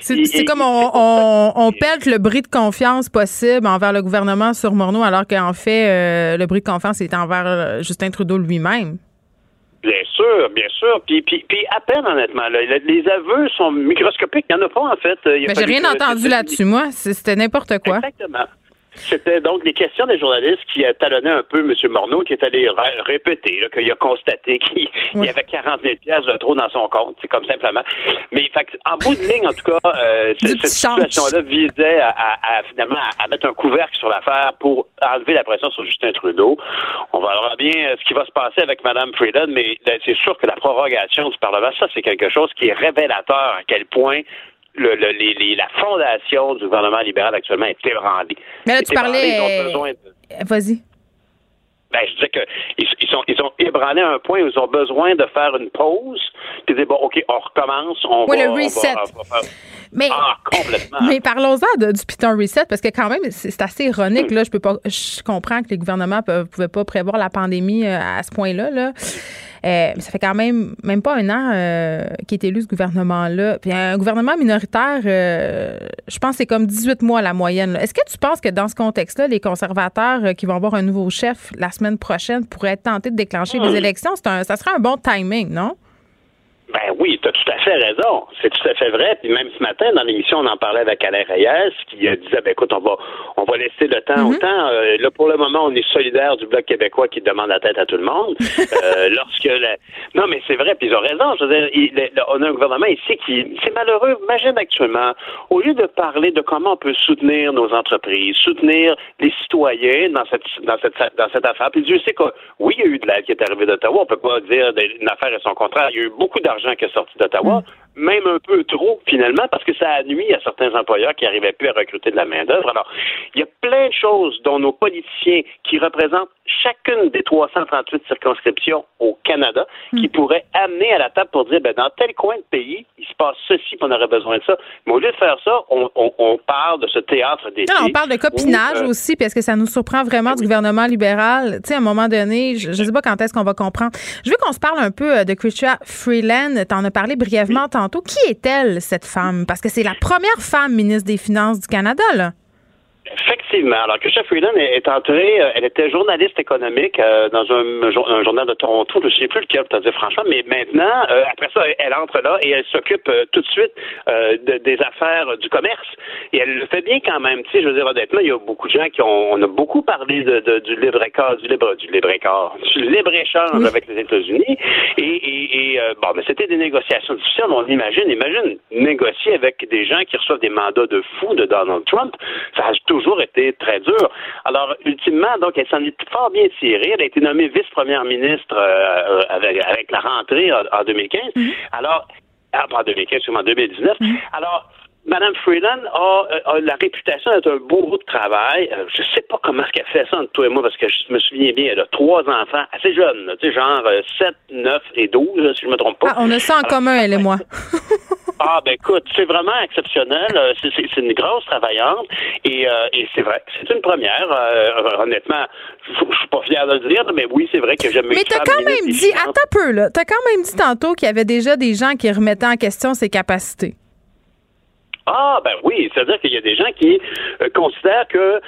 C'est comme on, on, on pète le bris de confiance possible envers le gouvernement sur Morneau, alors qu'en fait, euh, le bris de confiance est envers euh, Justin Trudeau lui-même. Bien sûr, bien sûr. Puis, puis, puis à peine, honnêtement. Les aveux sont microscopiques. Il n'y en a pas, en fait. Mais j'ai rien entendu là-dessus, moi. C'était n'importe quoi. Exactement. C'était donc les questions des journalistes qui talonnaient un peu M. Morneau, qui est allé répéter qu'il a constaté *laughs* qu'il y avait 40 000 pièces de trop dans son compte. C'est comme simplement. Mais en bout de ligne, en tout cas, euh, *laughs* cette situation-là visait à, finalement à, mettre un couvercle sur l'affaire pour enlever la pression sur Justin Trudeau. On verra bien euh, ce qui va se passer avec Mme Freeland, mais c'est sûr que la prorogation du Parlement, ça, c'est quelque chose qui est révélateur à quel point le, le, la fondation du gouvernement libéral actuellement est ébranlée. Mais là, tu parlais. Euh, vas-y. Ben, je disais qu'ils ils sont, ils sont ébranlés à un point où ils ont besoin de faire une pause, puis dire, bon, OK, on recommence. On oui, le reset. Mais, ah, complètement. *laughs* Mais parlons-en du Python Reset, parce que quand même, c'est assez ironique. Là, je peux pas, je comprends que les gouvernements ne pouvaient pas prévoir la pandémie euh, à ce point-là. Là. Mais ça fait quand même même pas un an euh, qu'il est élu ce gouvernement-là. Puis un gouvernement minoritaire, euh, je pense que c'est comme 18 mois la moyenne. Est-ce que tu penses que dans ce contexte-là, les conservateurs qui vont avoir un nouveau chef la semaine prochaine pourraient être tentés de déclencher des hmm. élections? Un, ça serait un bon timing, non? Ben oui, tu as tout à fait raison. C'est tout à fait vrai. Puis même ce matin, dans l'émission, on en parlait avec Alain Reyes, qui disait ben écoute, on va on va laisser le temps au mhm. temps. Euh, là, pour le moment, on est solidaire du Bloc québécois qui demande la tête à tout le monde. *laughs* euh, lorsque Non, mais c'est vrai, puis ils ont raison. Je veux dire, on a un gouvernement ici qui. C'est malheureux. Imagine actuellement, au lieu de parler de comment on peut soutenir nos entreprises, soutenir les citoyens dans cette dans cette dans cette affaire, puis Dieu sait que oui, il y a eu de l'aide qui est arrivée d'Ottawa. On peut pas dire une affaire et son contraire. Il y a eu beaucoup d'argent qui est sorti d'Ottawa. Même un peu trop finalement, parce que ça a nuit à certains employeurs qui n'arrivaient plus à recruter de la main-d'œuvre. Alors, il y a plein de choses dont nos politiciens qui représentent chacune des 338 circonscriptions au Canada hmm. qui pourrait amener à la table pour dire ben, dans tel coin de pays, il se passe ceci, qu'on aurait besoin de ça. Mais au lieu de faire ça, on, parle de ce théâtre d'été. on parle de copinage euh, aussi, parce que ça nous surprend vraiment du gouvernement libéral. Tu sais, à un moment donné, je ne sais pas quand est-ce qu'on va comprendre. Je veux qu'on se parle un peu euh, de Chrystia Freeland. Tu en as parlé brièvement Qui est-elle, cette femme? Parce que c'est la première femme ministre des Finances du Canada, là. Effectivement. Alors, Christian Freeland est entrée, euh, elle était journaliste économique euh, dans un, journal de Toronto, je ne sais plus lequel, pour te dire franchement, mais maintenant, euh, après ça, elle entre là et elle s'occupe tout de suite des affaires du commerce. Et elle le fait bien quand même. Tu sais, je veux dire, honnêtement, il y a beaucoup de gens qui ont, on a beaucoup parlé de, du libre-écart, du libre, du libre-écart, du libre-échange avec les États-Unis. Et, et, bon, mais c'était des négociations difficiles. On imagine, imagine négocier avec des gens qui reçoivent des mandats de fou de Donald Trump. Ça a toujours été très dur. Alors, ultimement, donc, elle s'en est fort bien tirée. Elle a été nommée vice-première ministre euh, avec, la rentrée en, 2015. Mm-hmm. Alors, ah, pas en 2015, en 2019. Mm-hmm. Alors, Madame Freeland a, la réputation d'être un beau de travail. Euh, je sais pas comment est-ce qu'elle fait ça entre toi et moi, parce que je me souviens bien, elle a trois enfants assez jeunes, tu sais, genre 7, euh, 9 et 12, si je me trompe pas. Ah, on a ça en commun, elle et moi. Ah, ben écoute, c'est vraiment exceptionnel. Euh, c'est une grosse travaillante et, c'est vrai, c'est une première. honnêtement, je suis pas fier de le dire, mais oui, c'est vrai que j'aime Mais t'as quand même dit, attends un peu, là, t'as quand même dit tantôt qu'il y avait déjà des gens qui remettaient en question ses capacités. Ah, ben oui, c'est-à-dire qu'il y a des gens qui euh, considèrent que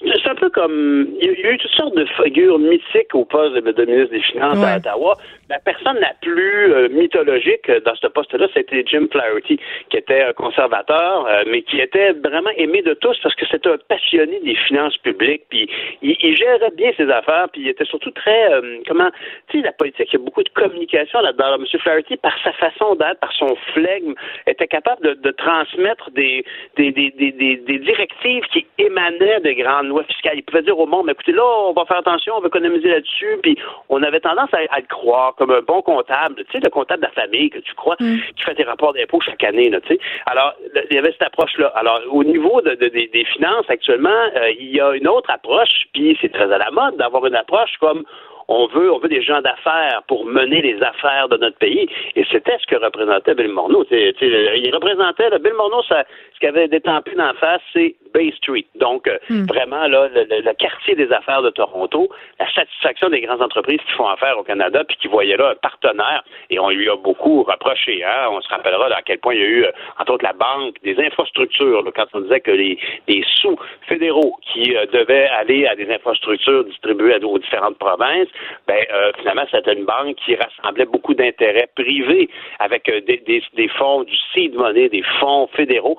c'est un peu comme. Il y a eu toutes sortes de figures mythiques au poste de, ministre des Finances à Ottawa. La personne la plus euh, mythologique dans ce poste-là, c'était Jim Flaherty, qui était un conservateur, euh, mais qui était vraiment aimé de tous parce que c'était un passionné des finances publiques. Puis il, gérait bien ses affaires, puis il était surtout très. Euh, comment. Tu sais, la politique, il y a beaucoup de communication là-dedans. M. Flaherty, par sa façon d'être, par son flegme, était capable de, transmettre des des, des, des, des, directives qui émanaient de grandes loi fiscale. Il pouvait dire au monde, écoutez, là, on va faire attention, on va économiser là-dessus. Puis on avait tendance à, le croire comme un bon comptable, tu sais, le comptable de la famille que tu crois, mm. qui fait tes rapports d'impôts chaque année, tu sais. Alors, il y avait cette approche-là. Alors, au niveau des, finances, actuellement, euh, il y a une autre approche, puis c'est très à la mode d'avoir une approche comme on veut, on veut des gens d'affaires pour mener les affaires de notre pays. Et c'était ce que représentait Bill Morneau. il représentait, Bill Morneau, ça, ce qu'il avait détampé d'en face, c'est Bay Street. Donc, euh, hmm. vraiment, là, le, quartier des affaires de Toronto, la satisfaction des grandes entreprises qui font affaire au Canada, puis qui voyaient là un partenaire, et on lui a beaucoup reproché. Hein? On se rappellera à quel point il y a eu, euh, entre autres, la banque, des infrastructures, quand on disait que les, les sous fédéraux qui euh, devaient aller à des infrastructures distribuées aux différentes provinces, ben, finalement, c'était une banque qui rassemblait beaucoup d'intérêts privés avec des, des, des, fonds du seed money, des fonds fédéraux,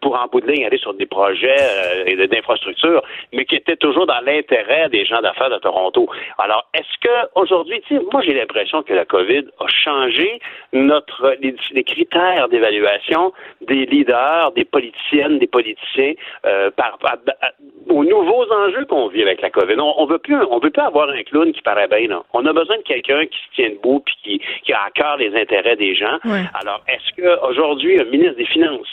pour en bout de ligne aller sur des projets euh, et d'infrastructures, mais qui était toujours dans l'intérêt des gens d'affaires de Toronto. Alors, est-ce que aujourd'hui, moi j'ai l'impression que la COVID a changé notre les, critères d'évaluation des leaders, des politiciennes, des politiciens euh, par, aux nouveaux enjeux qu'on vit avec la COVID. On, on veut plus on veut avoir un clown qui paraît bien. Là. On a besoin de quelqu'un qui se tient debout puis qui, qui a à cœur les intérêts des gens. Alors, est-ce qu'aujourd'hui, un ministre des Finances,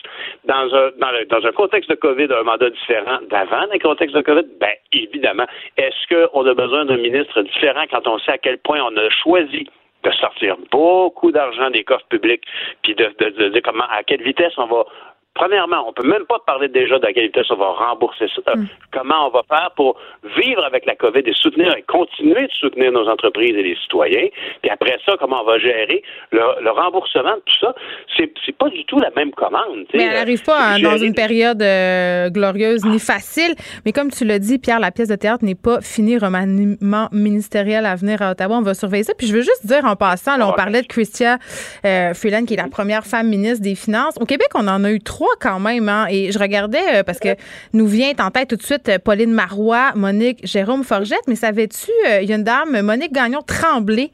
dans un, dans, dans un contexte de COVID, mandat différent d'avant dans le contexte de COVID? Bien, évidemment. Est-ce qu'on a besoin d'un ministre différent quand on sait à quel point on a choisi de sortir beaucoup d'argent des coffres publics, puis de, de, comment, à quelle vitesse on va Premièrement, on peut même pas parler déjà de quelle vitesse on va rembourser ça. Mm. Comment on va faire pour vivre avec la COVID et soutenir et continuer de soutenir nos entreprises et les citoyens? Puis après ça, comment on va gérer le, remboursement de tout ça? C'est, c'est pas du tout la même commande. Mais elle n'arrive pas hein, dans une période euh, glorieuse ni facile. Mais comme tu l'as dit, Pierre, la pièce de théâtre n'est pas finie. Remaniement ministériel à venir à Ottawa. On va surveiller ça. Puis je veux juste dire en passant, là, on parlait de Christia euh, Freeland, qui est la première femme ministre des Finances. Au Québec, on en a eu trois quand même. Hein, et je regardais, euh, parce que nous vient en tête tout de suite euh, Pauline Marois, Monique Jérôme Forgette, mais savais-tu, euh, il y a une dame, Monique Gagnon-Tremblay,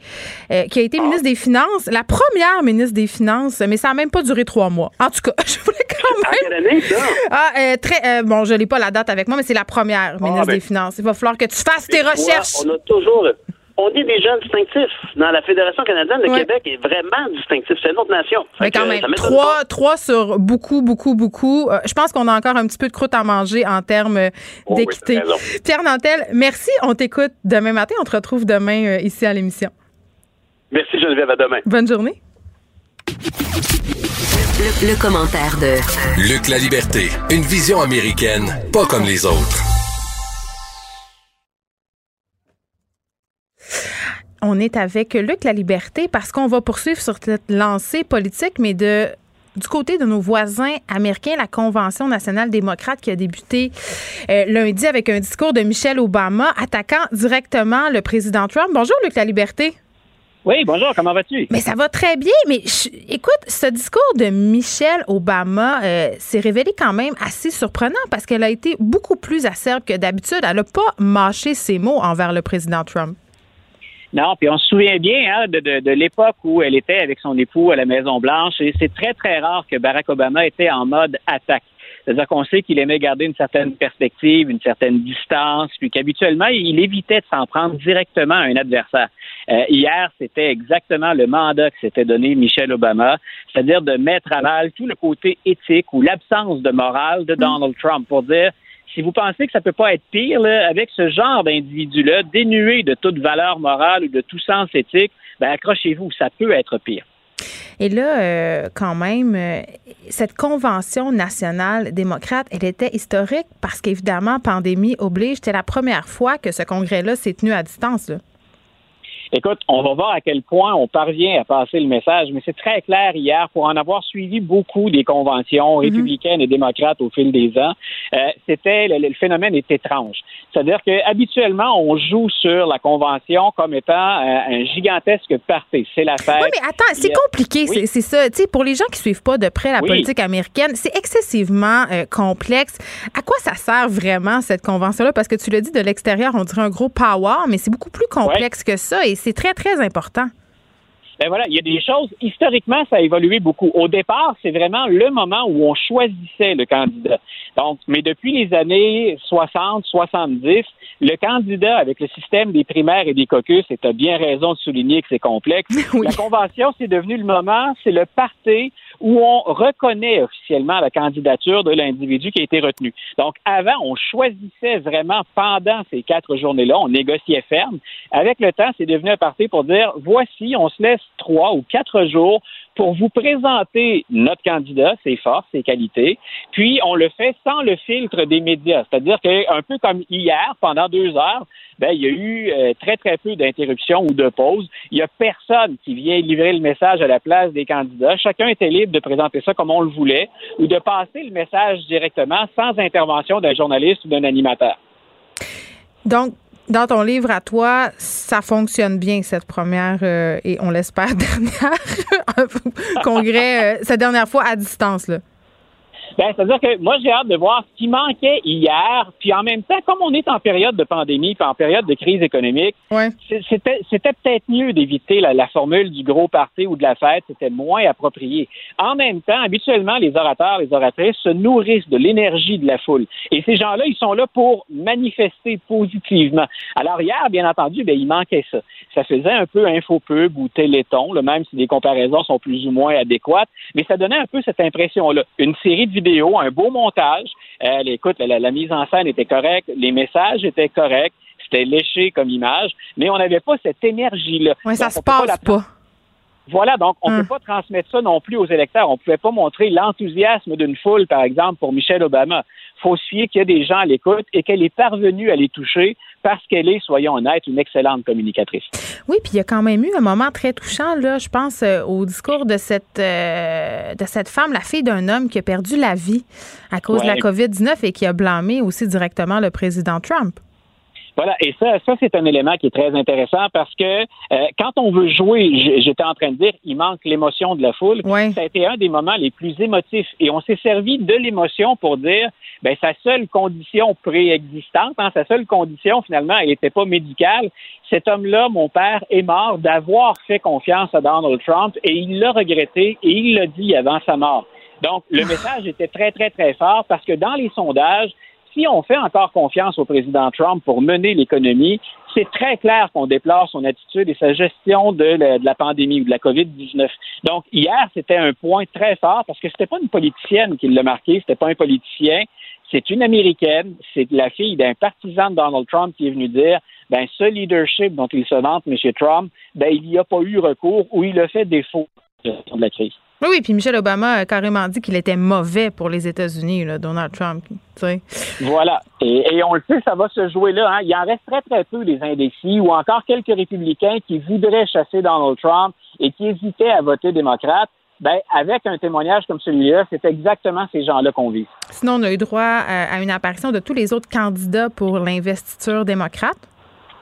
qui a été ministre des Finances, la première ministre des Finances, mais ça n'a même pas duré trois mois. En tout cas, *laughs* je voulais quand même... quelle année, ça? Ah, très, bon, je n'ai pas la date avec moi, mais c'est la première ah, ministre ben. des Finances. Il va falloir que tu fasses tes recherches. on a toujours on est des jeunes distinctifs. Dans la Fédération canadienne, le Québec est vraiment distinctif. C'est une autre nation. Mais quand même, trois, trois sur beaucoup, beaucoup, beaucoup. Euh, je pense qu'on a encore un petit peu de croûte à manger en termes oh d'équité. Pierre Nantel, merci. On t'écoute demain matin. On te retrouve demain euh, ici à l'émission. Merci Geneviève. À demain. Bonne journée. le commentaire de Luc La Liberté. Une vision américaine, pas comme les autres. On est avec Luc La Liberté parce qu'on va poursuivre sur cette lancée politique, mais de du côté de nos voisins américains, la Convention nationale démocrate qui a débuté euh, lundi avec un discours de Michelle Obama attaquant directement le président Trump. Bonjour, Luc La Liberté. Oui, bonjour, comment vas-tu? Mais ça va très bien, mais écoute, ce discours de Michelle Obama euh, s'est révélé quand même assez surprenant parce qu'elle a été beaucoup plus acerbe que d'habitude. Elle n'a pas mâché ses mots envers le président Trump. Non, puis on se souvient bien hein, de, de, de l'époque où elle était avec son époux à la Maison-Blanche, et c'est très, très rare que Barack Obama était en mode attaque. C'est-à-dire qu'on sait qu'il aimait garder une certaine perspective, une certaine distance, puis qu'habituellement, il évitait de s'en prendre directement à un adversaire. Euh, hier, c'était exactement le mandat que s'était donné Michelle Obama, c'est-à-dire de mettre à mal tout le côté éthique ou l'absence de morale de Donald Trump pour dire si vous pensez que ça peut pas être pire, avec ce genre d'individu-là, dénué de toute valeur morale ou de tout sens éthique, ben accrochez-vous, ça peut être pire. Et là, euh, quand même, euh, cette convention nationale démocrate, elle était historique parce qu'évidemment, pandémie oblige, c'était la première fois que ce congrès-là s'est tenu à distance. Écoute, on va voir à quel point on parvient à passer le message, mais c'est très clair hier, pour en avoir suivi beaucoup des conventions mhm. républicaines et démocrates au fil des ans, euh, c'était le, phénomène est étrange. C'est-à-dire que habituellement, on joue sur la convention comme étant euh, un gigantesque party. C'est la fête. Oui, mais attends, c'est compliqué, c'est ça. Tu sais, pour les gens qui suivent pas de près la politique américaine, c'est excessivement euh, complexe. À quoi ça sert vraiment cette convention-là? Parce que tu l'as dit de l'extérieur, on dirait un gros power, mais c'est beaucoup plus complexe que ça. Et c'est très, très important. Ben voilà, il y a des choses, historiquement, ça a évolué beaucoup. Au départ, c'est vraiment le moment où on choisissait le candidat. Donc, mais depuis les années 60, 70, le candidat avec le système des primaires et des caucus, et tu as bien raison de souligner que c'est complexe, *laughs* la convention, c'est devenu le moment, c'est le parti où on reconnaît officiellement la candidature de l'individu qui a été retenu. Donc, avant, on choisissait vraiment pendant ces quatre journées-là, on négociait ferme. Avec le temps, c'est devenu un parti pour dire, voici, on se laisse trois ou quatre jours pour vous présenter notre candidat, ses forces, ses qualités, puis on le fait sans le filtre des médias. C'est-à-dire qu'un peu comme hier, pendant deux heures, ben, il y a eu euh, très, très peu d'interruptions ou de pauses. Il n'y a personne qui vient livrer le message à la place des candidats. Chacun était libre de présenter ça comme on le voulait ou de passer le message directement sans intervention d'un journaliste ou d'un animateur. Donc, dans ton livre à toi, ça fonctionne bien, cette première euh, et on l'espère *laughs* dernière congrès, euh, cette dernière fois à distance. Là. Ben, c'est-à-dire que moi, j'ai hâte de voir ce qui manquait hier, puis en même temps, comme on est en période de pandémie, puis en période de crise économique, c'était, peut-être mieux d'éviter la, formule du gros parti ou de la fête, c'était moins approprié. En même temps, habituellement, les orateurs, les oratrices se nourrissent de l'énergie de la foule. Et ces gens-là, ils sont là pour manifester positivement. Alors hier, bien entendu, ben, il manquait ça. Ça faisait un peu infopub ou téléthon, même si les comparaisons sont plus ou moins adéquates, mais ça donnait un peu cette impression-là. Une série de un beau montage. Euh, écoute, la, mise en scène était correcte, les messages étaient corrects, c'était léché comme image, mais on n'avait pas cette énergie-là. Oui, ça se passe pas. Voilà, donc on ne Hum. peut pas transmettre ça non plus aux électeurs. On ne pouvait pas montrer l'enthousiasme d'une foule, par exemple, pour Michelle Obama. Faut se fier qu'il y a des gens à l'écoute et qu'elle est parvenue à les toucher parce qu'elle est, soyons honnêtes, une excellente communicatrice. Oui, puis il y a quand même eu un moment très touchant, là, je pense, euh, au discours de cette, euh, de cette femme, la fille d'un homme qui a perdu la vie à cause de la Ouais. COVID-19 et qui a blâmé aussi directement le président Trump. Voilà, et ça, ça c'est un élément qui est très intéressant parce que euh, quand on veut jouer, j'étais en train de dire, il manque l'émotion de la foule. Ouais. Ça a été un des moments les plus émotifs et on s'est servi de l'émotion pour dire, ben sa seule condition préexistante, hein, sa seule condition finalement, elle n'était pas médicale. Cet homme-là, mon père, est mort d'avoir fait confiance à Donald Trump et il l'a regretté et il l'a dit avant sa mort. Donc, le message était très, très, très fort parce que dans les sondages, si on fait encore confiance au président Trump pour mener l'économie, c'est très clair qu'on déplore son attitude et sa gestion de la, pandémie ou de la COVID-19. Donc, hier, c'était un point très fort parce que c'était pas une politicienne qui l'a marqué, c'était pas un politicien, c'est une Américaine, c'est la fille d'un partisan de Donald Trump qui est venu dire, ben, ce leadership dont il se vante, M. Trump, ben, il n'y a pas eu recours ou il a fait défaut de la crise. Oui, oui, puis Michelle Obama a carrément dit qu'il était mauvais pour les États-Unis, Donald Trump. Voilà. Et, et on le sait, ça va se jouer là. Hein. Il en reste très, très peu des indécis ou encore quelques républicains qui voudraient chasser Donald Trump et qui hésitaient à voter démocrate. Ben, avec un témoignage comme celui-là, c'est exactement ces gens-là qu'on vise. Sinon, on a eu droit à, à une apparition de tous les autres candidats pour l'investiture démocrate.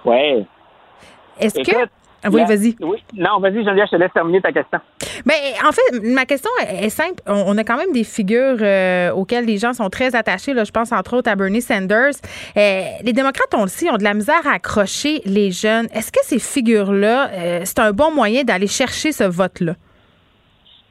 Ouais. Est-ce que. Ah oui, vas-y. Oui. Non, vas-y, Geneviève, je te laisse terminer ta question. Ben, en fait, ma question est simple. On, on a quand même des figures euh, auxquelles les gens sont très attachés. Là. Je pense entre autres à Bernie Sanders. Euh, les démocrates, on le sait, ont de la misère à accrocher les jeunes. Est-ce que ces figures-là, euh, c'est un bon moyen d'aller chercher ce vote-là?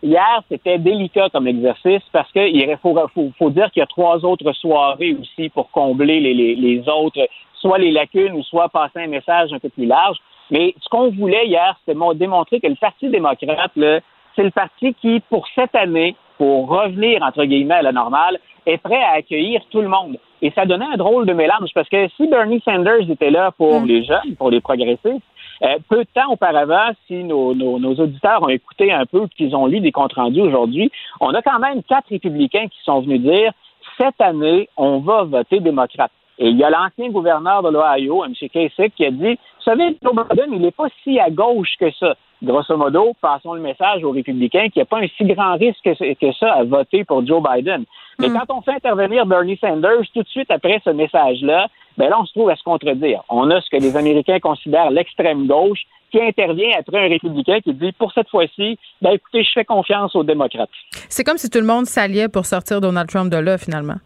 Hier, c'était délicat comme exercice parce qu'il faut, faut, faut dire qu'il y a trois autres soirées aussi pour combler les, les, les autres, soit les lacunes ou soit passer un message un peu plus large. Mais ce qu'on voulait hier, c'était mo- démontrer que le Parti démocrate, là, c'est le parti qui, pour cette année, pour revenir, entre guillemets, à la normale, est prêt à accueillir tout le monde. Et ça donnait un drôle de mélange parce que si Bernie Sanders était là pour les jeunes, pour les progressistes, euh, peu de temps auparavant, si nos, nos, nos auditeurs ont écouté un peu, qu'ils ont lu des comptes rendus aujourd'hui, on a quand même quatre républicains qui sont venus dire cette année, on va voter démocrate. Et il y a l'ancien gouverneur de l'Ohio, M. Kasich, qui a dit Vous savez, Joe Biden, il n'est pas si à gauche que ça. Grosso modo, passons le message aux républicains qu'il n'y a pas un si grand risque que, ça à voter pour Joe Biden. Mais quand on fait intervenir Bernie Sanders tout de suite après ce message-là, ben là, on se trouve à se contredire. On a ce que les Américains considèrent l'extrême gauche qui intervient après un républicain qui dit pour cette fois-ci, ben écoutez, je fais confiance aux démocrates. C'est comme si tout le monde s'alliait pour sortir Donald Trump de là, finalement.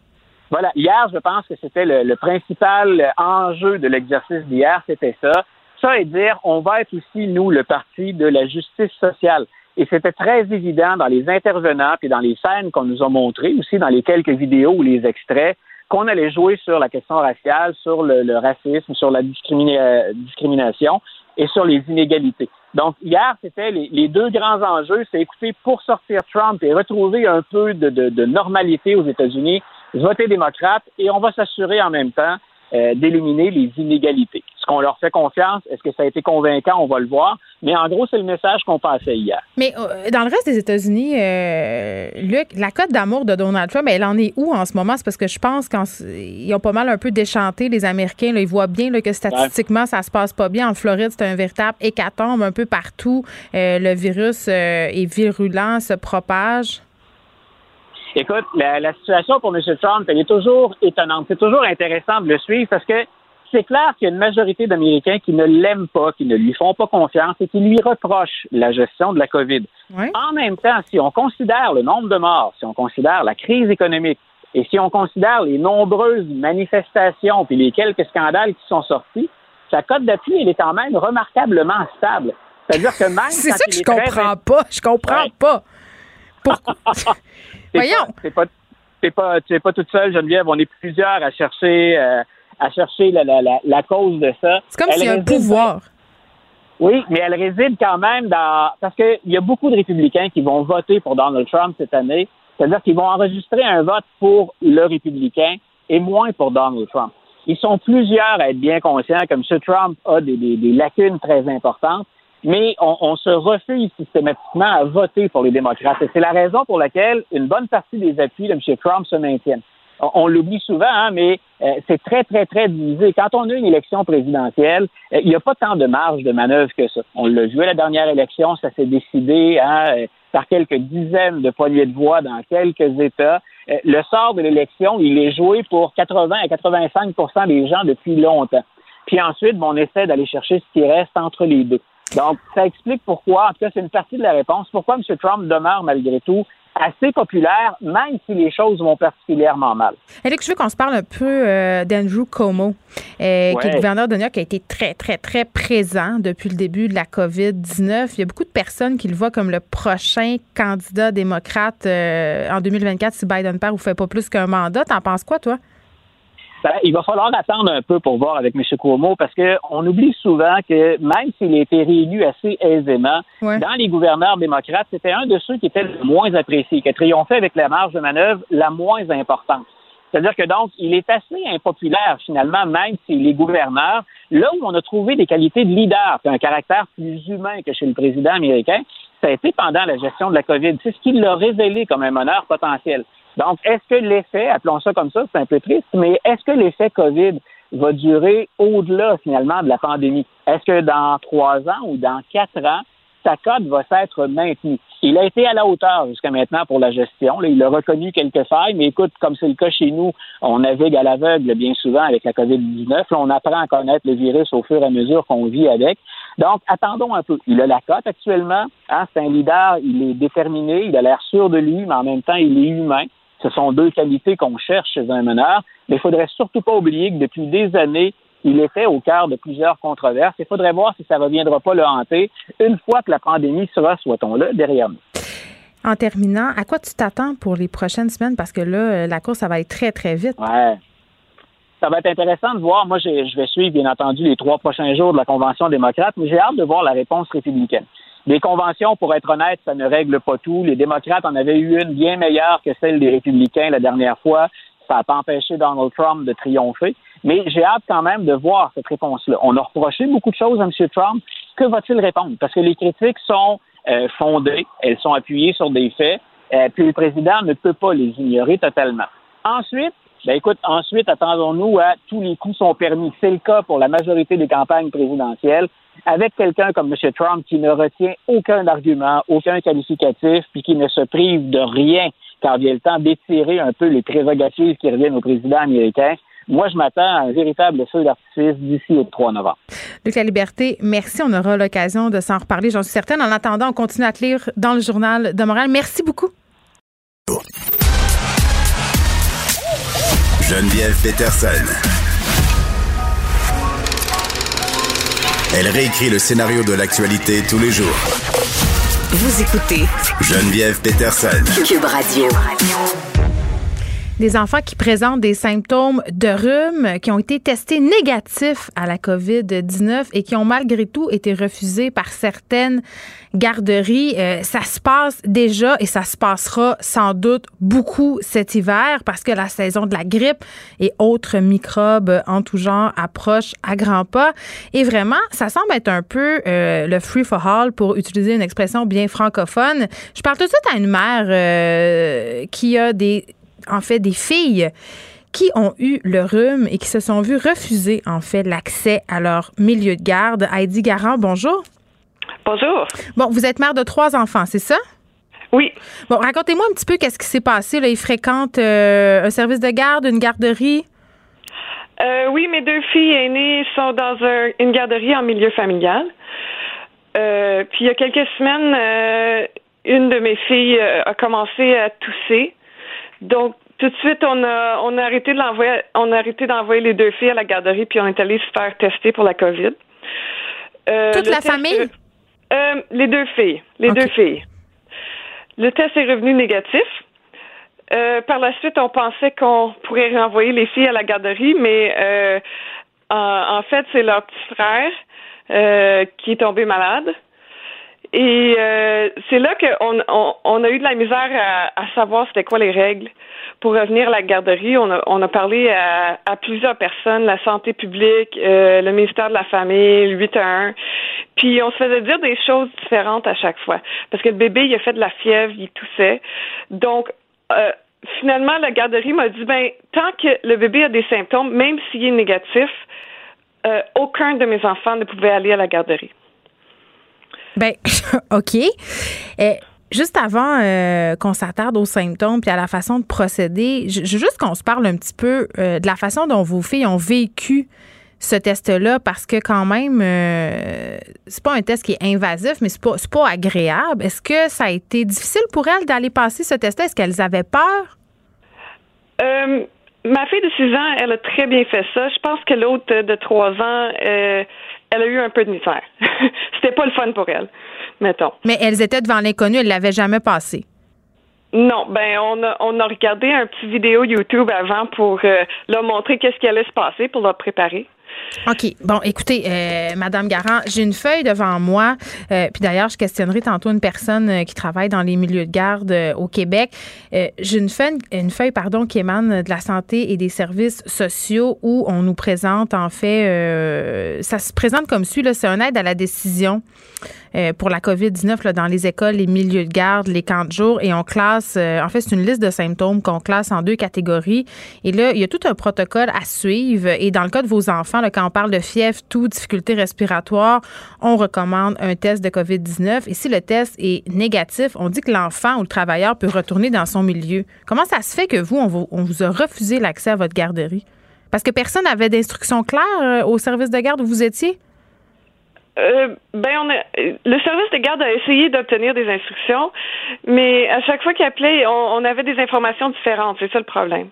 Voilà. Hier, je pense que c'était le, le principal enjeu de l'exercice d'hier, c'était ça. Ça et dire, on va être aussi, nous, le parti de la justice sociale. Et c'était très évident dans les intervenants puis dans les scènes qu'on nous a montrées, aussi dans les quelques vidéos ou les extraits, qu'on allait jouer sur la question raciale, sur le, le racisme, sur la discrimina- discrimination et sur les inégalités. Donc, hier, c'était les, les deux grands enjeux, c'est écouter pour sortir Trump et retrouver un peu de, de- de normalité aux États-Unis, voter démocrate, et on va s'assurer en même temps euh, d'éliminer les inégalités. Est-ce qu'on leur fait confiance? Est-ce que ça a été convaincant? On va le voir. Mais en gros, c'est le message qu'on passait hier. Mais euh, dans le reste des États-Unis, euh, Luc, la cote d'amour de Donald Trump, elle en est où en ce moment? C'est parce que je pense qu'ils ont pas mal un peu déchanté, les Américains. Là, ils voient bien là, que statistiquement, ça se passe pas bien. En Floride, c'est un véritable hécatombe un peu partout. Le virus est virulent, se propage. Écoute, la, la situation pour M. Trump, elle est toujours étonnante. C'est toujours intéressant de le suivre parce que c'est clair qu'il y a une majorité d'Américains qui ne l'aiment pas, qui ne lui font pas confiance et qui lui reprochent la gestion de la COVID. En même temps, si on considère le nombre de morts, si on considère la crise économique et si on considère les nombreuses manifestations puis les quelques scandales qui sont sortis, sa cote d'appui, elle est quand même remarquablement stable. C'est-à-dire que même C'est ça que je très comprends pas. Je comprends Ouais. pas. *laughs* Pourquoi? Voyons. pas- T'es pas, t'es pas, t'es pas toute seule, Geneviève. On est plusieurs à chercher, euh, à chercher la, la, la, la cause de ça. C'est comme s'il y a un pouvoir. Oui, mais elle réside quand même dans parce qu'il y a beaucoup de républicains qui vont voter pour Donald Trump cette année. C'est-à-dire qu'ils vont enregistrer un vote pour le républicain et moins pour Donald Trump. Ils sont plusieurs à être bien conscients que M. Trump a des, des, des lacunes très importantes mais on, se refuse systématiquement à voter pour les démocrates. Et c'est la raison pour laquelle une bonne partie des appuis de M. Trump se maintiennent. On, l'oublie souvent, hein, mais euh, c'est très, très, très divisé. Quand on a une élection présidentielle, euh, il n'y a pas tant de marge de manœuvre que ça. On l'a vu à la dernière élection, ça s'est décidé hein, euh, par quelques dizaines de poignées de voix dans quelques États. le sort de l'élection, il est joué pour 80 à 85 des gens depuis longtemps. Puis ensuite, on essaie d'aller chercher ce qui reste entre les deux. Donc, ça explique pourquoi, en tout cas, c'est une partie de la réponse, pourquoi M. Trump demeure malgré tout assez populaire, même si les choses vont particulièrement mal. Éric, je veux qu'on se parle un peu euh, d'Andrew Cuomo, euh, qui est gouverneur de New York, qui a été très, très, très présent depuis le début de la COVID-19. Il y a beaucoup de personnes qui le voient comme le prochain candidat démocrate euh, en 2024 si Biden perd ou fait pas plus qu'un mandat. T'en penses quoi, toi? Il va falloir attendre un peu pour voir avec M. Cuomo parce qu'on oublie souvent que même s'il a été réélu assez aisément, dans les gouverneurs démocrates, c'était un de ceux qui était le moins apprécié, qui a triomphé avec la marge de manœuvre la moins importante. C'est-à-dire que donc, il est assez impopulaire finalement, même s'il est gouverneur. Là où on a trouvé des qualités de leader, un caractère plus humain que chez le président américain, ça a été pendant la gestion de la COVID. C'est ce qui l'a révélé comme un meneur potentiel. Donc, est-ce que l'effet, appelons ça comme ça, c'est un peu triste, mais est-ce que l'effet COVID va durer au-delà finalement de la pandémie? Est-ce que dans trois ans ou dans quatre ans, sa cote va s'être maintenue? Il a été à la hauteur jusqu'à maintenant pour la gestion. il a reconnu quelques failles, mais écoute, comme c'est le cas chez nous, on navigue à l'aveugle bien souvent avec la COVID-19. on apprend à connaître le virus au fur et à mesure qu'on vit avec. Donc, attendons un peu. Il a la cote actuellement. Hein, c'est un leader, il est déterminé, il a l'air sûr de lui, mais en même temps, il est humain. Ce sont deux qualités qu'on cherche chez un meneur, mais il faudrait surtout pas oublier que depuis des années, il était au cœur de plusieurs controverses. Il faudrait voir si ça ne reviendra pas le hanter une fois que la pandémie sera, soit-on là, derrière nous. En terminant, à quoi tu t'attends pour les prochaines semaines? Parce que là, la course, ça va être très, très vite. Ouais. Ça va être intéressant de voir. Moi, je vais suivre, bien entendu, les trois prochains jours de la Convention démocrate, mais j'ai hâte de voir la réponse républicaine. Les conventions, pour être honnête, ça ne règle pas tout. Les démocrates en avaient eu une bien meilleure que celle des républicains la dernière fois. Ça n'a pas empêché Donald Trump de triompher. Mais j'ai hâte quand même de voir cette réponse-là. On a reproché beaucoup de choses à M. Trump. Que va-t-il répondre? Parce que les critiques sont euh, fondées, elles sont appuyées sur des faits, euh, puis le président ne peut pas les ignorer totalement. Ensuite, ben écoute, ensuite, attendons-nous à tous les coups sont permis. C'est le cas pour la majorité des campagnes présidentielles avec quelqu'un comme M. Trump qui ne retient aucun argument, aucun qualificatif, puis qui ne se prive de rien quand vient le temps d'étirer un peu les prérogatives qui reviennent au président américain. Moi, je m'attends à un véritable feu d'artifice d'ici au 3 novembre. Luc La Liberté, merci. On aura l'occasion de s'en reparler, j'en suis certaine. En attendant, on continue à te lire dans le journal de Montréal. Merci beaucoup. Geneviève Peterson. Elle réécrit le scénario de l'actualité tous les jours. Vous écoutez Geneviève Peterson. Cube Radio des enfants qui présentent des symptômes de rhume, qui ont été testés négatifs à la COVID-19 et qui ont malgré tout été refusés par certaines garderies. Euh, ça se passe déjà et ça se passera sans doute beaucoup cet hiver parce que la saison de la grippe et autres microbes en tout genre approche à grands pas. Et vraiment, ça semble être un peu euh, le free for all pour utiliser une expression bien francophone. Je parle tout de suite à une mère euh, qui a des en fait des filles qui ont eu le rhume et qui se sont vues refuser en fait l'accès à leur milieu de garde. Heidi Garand, bonjour. Bonjour. Bon, vous êtes mère de trois enfants, c'est ça? Oui. Bon, racontez-moi un petit peu qu'est-ce qui s'est passé. Là. Ils fréquentent euh, un service de garde, une garderie? Euh, oui, mes deux filles aînées sont dans une garderie en milieu familial. Euh, puis il y a quelques semaines, une de mes filles a commencé à tousser. Donc, tout de suite, on a, on a arrêté de l'envoyer, on a arrêté d'envoyer les deux filles à la garderie, puis on est allé se faire tester pour la COVID. Euh, Toute la famille? Euh, les deux filles. Les deux filles. Le test est revenu négatif. Euh, par la suite, on pensait qu'on pourrait renvoyer les filles à la garderie, mais en, en, fait, c'est leur petit frère qui est tombé malade. Et euh, c'est là qu'on on, on, a eu de la misère à, à savoir c'était quoi les règles pour revenir à la garderie. On a, on a parlé à, à plusieurs personnes, la santé publique, euh, le ministère de la Famille, le 8 1. Puis on se faisait dire des choses différentes à chaque fois. Parce que le bébé, il a fait de la fièvre, il toussait. Donc, euh, finalement, la garderie m'a dit, ben, tant que le bébé a des symptômes, même s'il est négatif, euh, aucun de mes enfants ne pouvait aller à la garderie. Ben, *laughs* OK. Euh, juste avant euh, qu'on s'attarde aux symptômes puis à la façon de procéder, je, juste qu'on se parle un petit peu de la façon dont vos filles ont vécu ce test-là parce que quand même, c'est pas un test qui est invasif, mais c'est pas, pas agréable. Est-ce que ça a été difficile pour elles d'aller passer ce test-là? Est-ce qu'elles avaient peur? Ma fille de 6 ans, elle a très bien fait ça. Je pense que l'autre de 3 ans, euh, elle a eu un peu de misère. *laughs* C'était pas le fun pour elle, mettons. Mais elles étaient devant l'inconnu, elles l'avaient jamais passé. Non, ben on a on a regardé un petit vidéo YouTube avant pour euh, leur montrer qu'est-ce qui allait se passer pour leur préparer. OK. Bon, écoutez, euh, Madame Garant, j'ai une feuille devant moi. Euh, puis d'ailleurs, je questionnerai tantôt une personne euh, qui travaille dans les milieux de garde au Québec. j'ai une feuille, une feuille pardon, qui émane de la santé et des services sociaux où on nous présente, en fait, ça se présente comme suit, c'est un aide à la décision pour la COVID-19 dans les écoles, les milieux de garde, les camps de jour. Et on classe, en fait, c'est une liste de symptômes qu'on classe en deux catégories. Et là, il y a tout un protocole à suivre. Et dans le cas de vos enfants, quand on parle de fièvre, tout, difficulté respiratoire, on recommande un test de COVID-19. Et si le test est négatif, on dit que l'enfant ou le travailleur peut retourner dans son milieu. Comment ça se fait que vous, on vous, a refusé l'accès à votre garderie? Parce que personne n'avait d'instructions claires euh, au service de garde où vous étiez? Euh, ben, on le service de garde a essayé d'obtenir des instructions, mais à chaque fois qu'il appelait, on, avait des informations différentes. C'est ça le problème.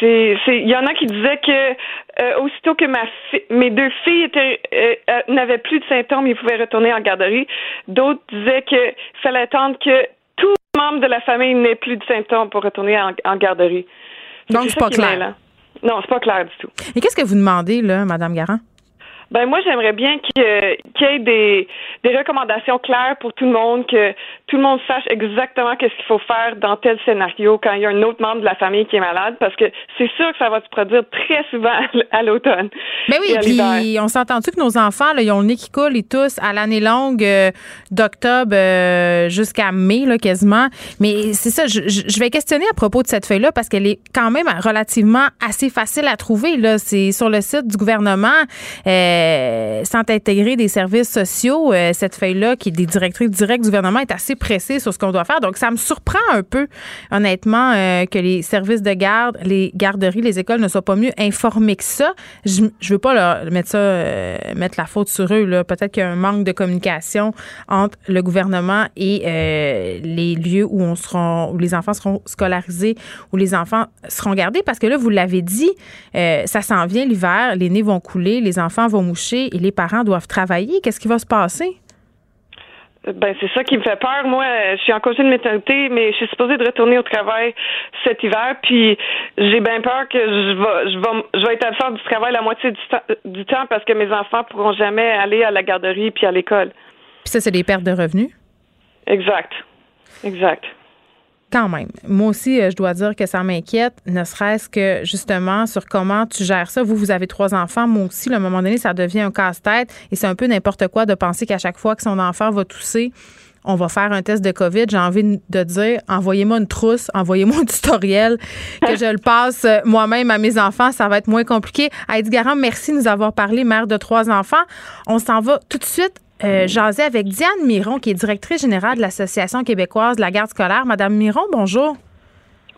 C'est, il y en a qui disaient que euh, aussitôt que ma mes deux filles étaient euh, euh, n'avaient plus de symptômes, ils pouvaient retourner en garderie. D'autres disaient que fallait attendre que tout membre de la famille n'ait plus de symptômes pour retourner en, garderie. Donc c'est pas clair. Non, c'est pas clair du tout. Et qu'est-ce que vous demandez là, Madame Garant? Ben moi j'aimerais bien qu'il y ait des, des recommandations claires pour tout le monde, que tout le monde sache exactement qu'est-ce qu'il faut faire dans tel scénario quand il y a un autre membre de la famille qui est malade, parce que c'est sûr que ça va se produire très souvent *laughs* à l'automne. Mais ben oui, puis on s'entend-tu que nos enfants, là, ils ont le nez qui coule, ils tous à l'année longue euh, d'octobre euh, jusqu'à mai, là, quasiment. Mais c'est ça, je, je, vais questionner à propos de cette feuille-là parce qu'elle est quand même relativement assez facile à trouver. Là, c'est sur le site du gouvernement. Euh, euh, sans intégrer des services sociaux, euh, cette feuille-là, qui est des directrices directes du gouvernement, est assez pressée sur ce qu'on doit faire. Donc, ça me surprend un peu, honnêtement, euh, que les services de garde, les garderies, les écoles ne soient pas mieux informés que ça. Je, je veux pas leur mettre la faute sur eux. Peut-être qu'il y a un manque de communication entre le gouvernement et les lieux où où les enfants seront scolarisés, où les enfants seront gardés. Parce que là, vous l'avez dit, ça s'en vient l'hiver, les nez vont couler, les enfants vont moucher et les parents doivent travailler. Qu'est-ce qui va se passer? Ben c'est ça qui me fait peur. Moi, je suis en congé de maternité, mais je suis supposée de retourner au travail cet hiver, puis j'ai bien peur que je vais, je vais, je vais être absente du travail la moitié du, temps parce que mes enfants pourront jamais aller à la garderie puis à l'école. Puis ça, c'est des pertes de revenus? Exact, exact quand même. Moi aussi, euh, je dois dire que ça m'inquiète, ne serait-ce que justement sur comment tu gères ça. Vous, vous avez trois enfants. Moi aussi, à un moment donné, ça devient un casse-tête et c'est un peu n'importe quoi de penser qu'à chaque fois que son enfant va tousser, on va faire un test de COVID. J'ai envie de dire, envoyez-moi une trousse, envoyez-moi *laughs* un tutoriel, que je le passe euh, moi-même à mes enfants. Ça va être moins compliqué. Heidi Garand, merci de nous avoir parlé, mère de trois enfants. On s'en va tout de suite euh, jaser avec Diane Miron, qui est directrice générale de l'Association québécoise de la garde scolaire. Madame Miron, bonjour.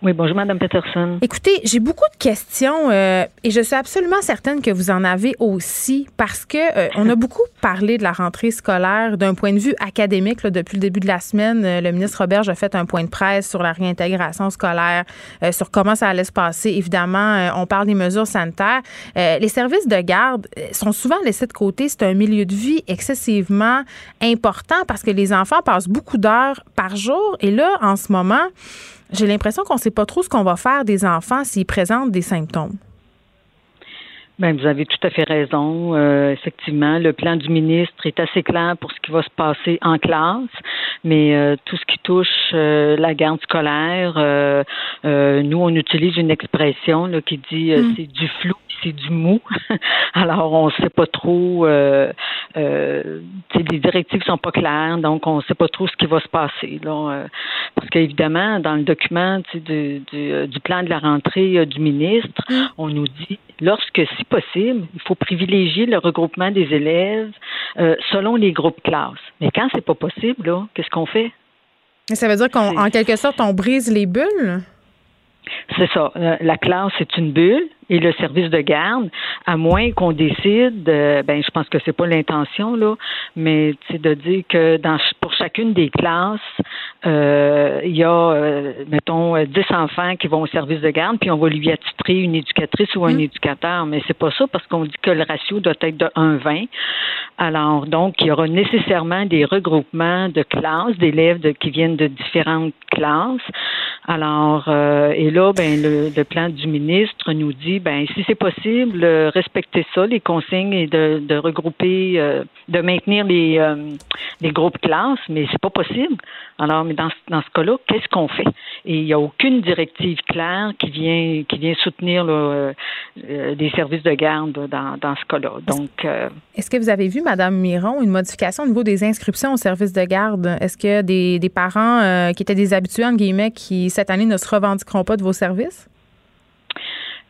Oui, bonjour, Madame Peterson. Écoutez, j'ai beaucoup de questions euh, et je suis absolument certaine que vous en avez aussi parce que euh, on a *laughs* beaucoup parlé de la rentrée scolaire d'un point de vue académique depuis le début de la semaine. Euh, le ministre Robert a fait un point de presse sur la réintégration scolaire, sur comment ça allait se passer. Évidemment, on parle des mesures sanitaires. les services de garde sont souvent laissés de côté. C'est un milieu de vie excessivement important parce que les enfants passent beaucoup d'heures par jour et là, en ce moment, j'ai l'impression qu'on ne sait pas trop ce qu'on va faire des enfants s'ils présentent des symptômes. Ben, vous avez tout à fait raison. Euh, effectivement, le plan du ministre est assez clair pour ce qui va se passer en classe, mais euh, tout ce qui touche euh, la garde scolaire, nous, on utilise une expression là, qui dit mm. c'est du flou c'est du mou. *laughs* Alors, on ne sait pas trop. Euh, euh, les directives sont pas claires, donc on ne sait pas trop ce qui va se passer. Là, euh, parce qu'évidemment, dans le document du, du, du, plan de la rentrée euh, du ministre, mm. on nous dit lorsque si possible, il faut privilégier le regroupement des élèves euh, selon les groupes classes. Mais quand c'est pas possible, qu'est-ce qu'on fait? Ça veut dire qu'en quelque sorte, on brise les bulles? C'est ça. La classe, c'est une bulle et le service de garde, à moins qu'on décide, euh, ben je pense que c'est pas l'intention là, mais c'est de dire que dans pour chacune des classes, euh, il y a euh, mettons 10 enfants qui vont au service de garde, puis on va lui attitrer une éducatrice ou un mmh. éducateur, mais c'est pas ça parce qu'on dit que le ratio doit être de 1,20. Alors donc il y aura nécessairement des regroupements de classes d'élèves qui viennent de différentes classes. Alors et là ben le, le plan du ministre nous dit ben si c'est possible, euh, respecter ça, les consignes et de, regrouper, euh, de maintenir les, euh, les groupes classes, mais c'est pas possible. Alors, mais dans, dans ce cas-là, qu'est-ce qu'on fait? Et il n'y a aucune directive claire qui vient qui vient soutenir là, des services de garde dans, dans ce cas-là. Donc, est-ce que vous avez vu, Madame Miron, une modification au niveau des inscriptions aux services de garde? Est-ce que des, des parents qui étaient des habitués entre guillemets qui cette année ne se revendiqueront pas de vos services? euh,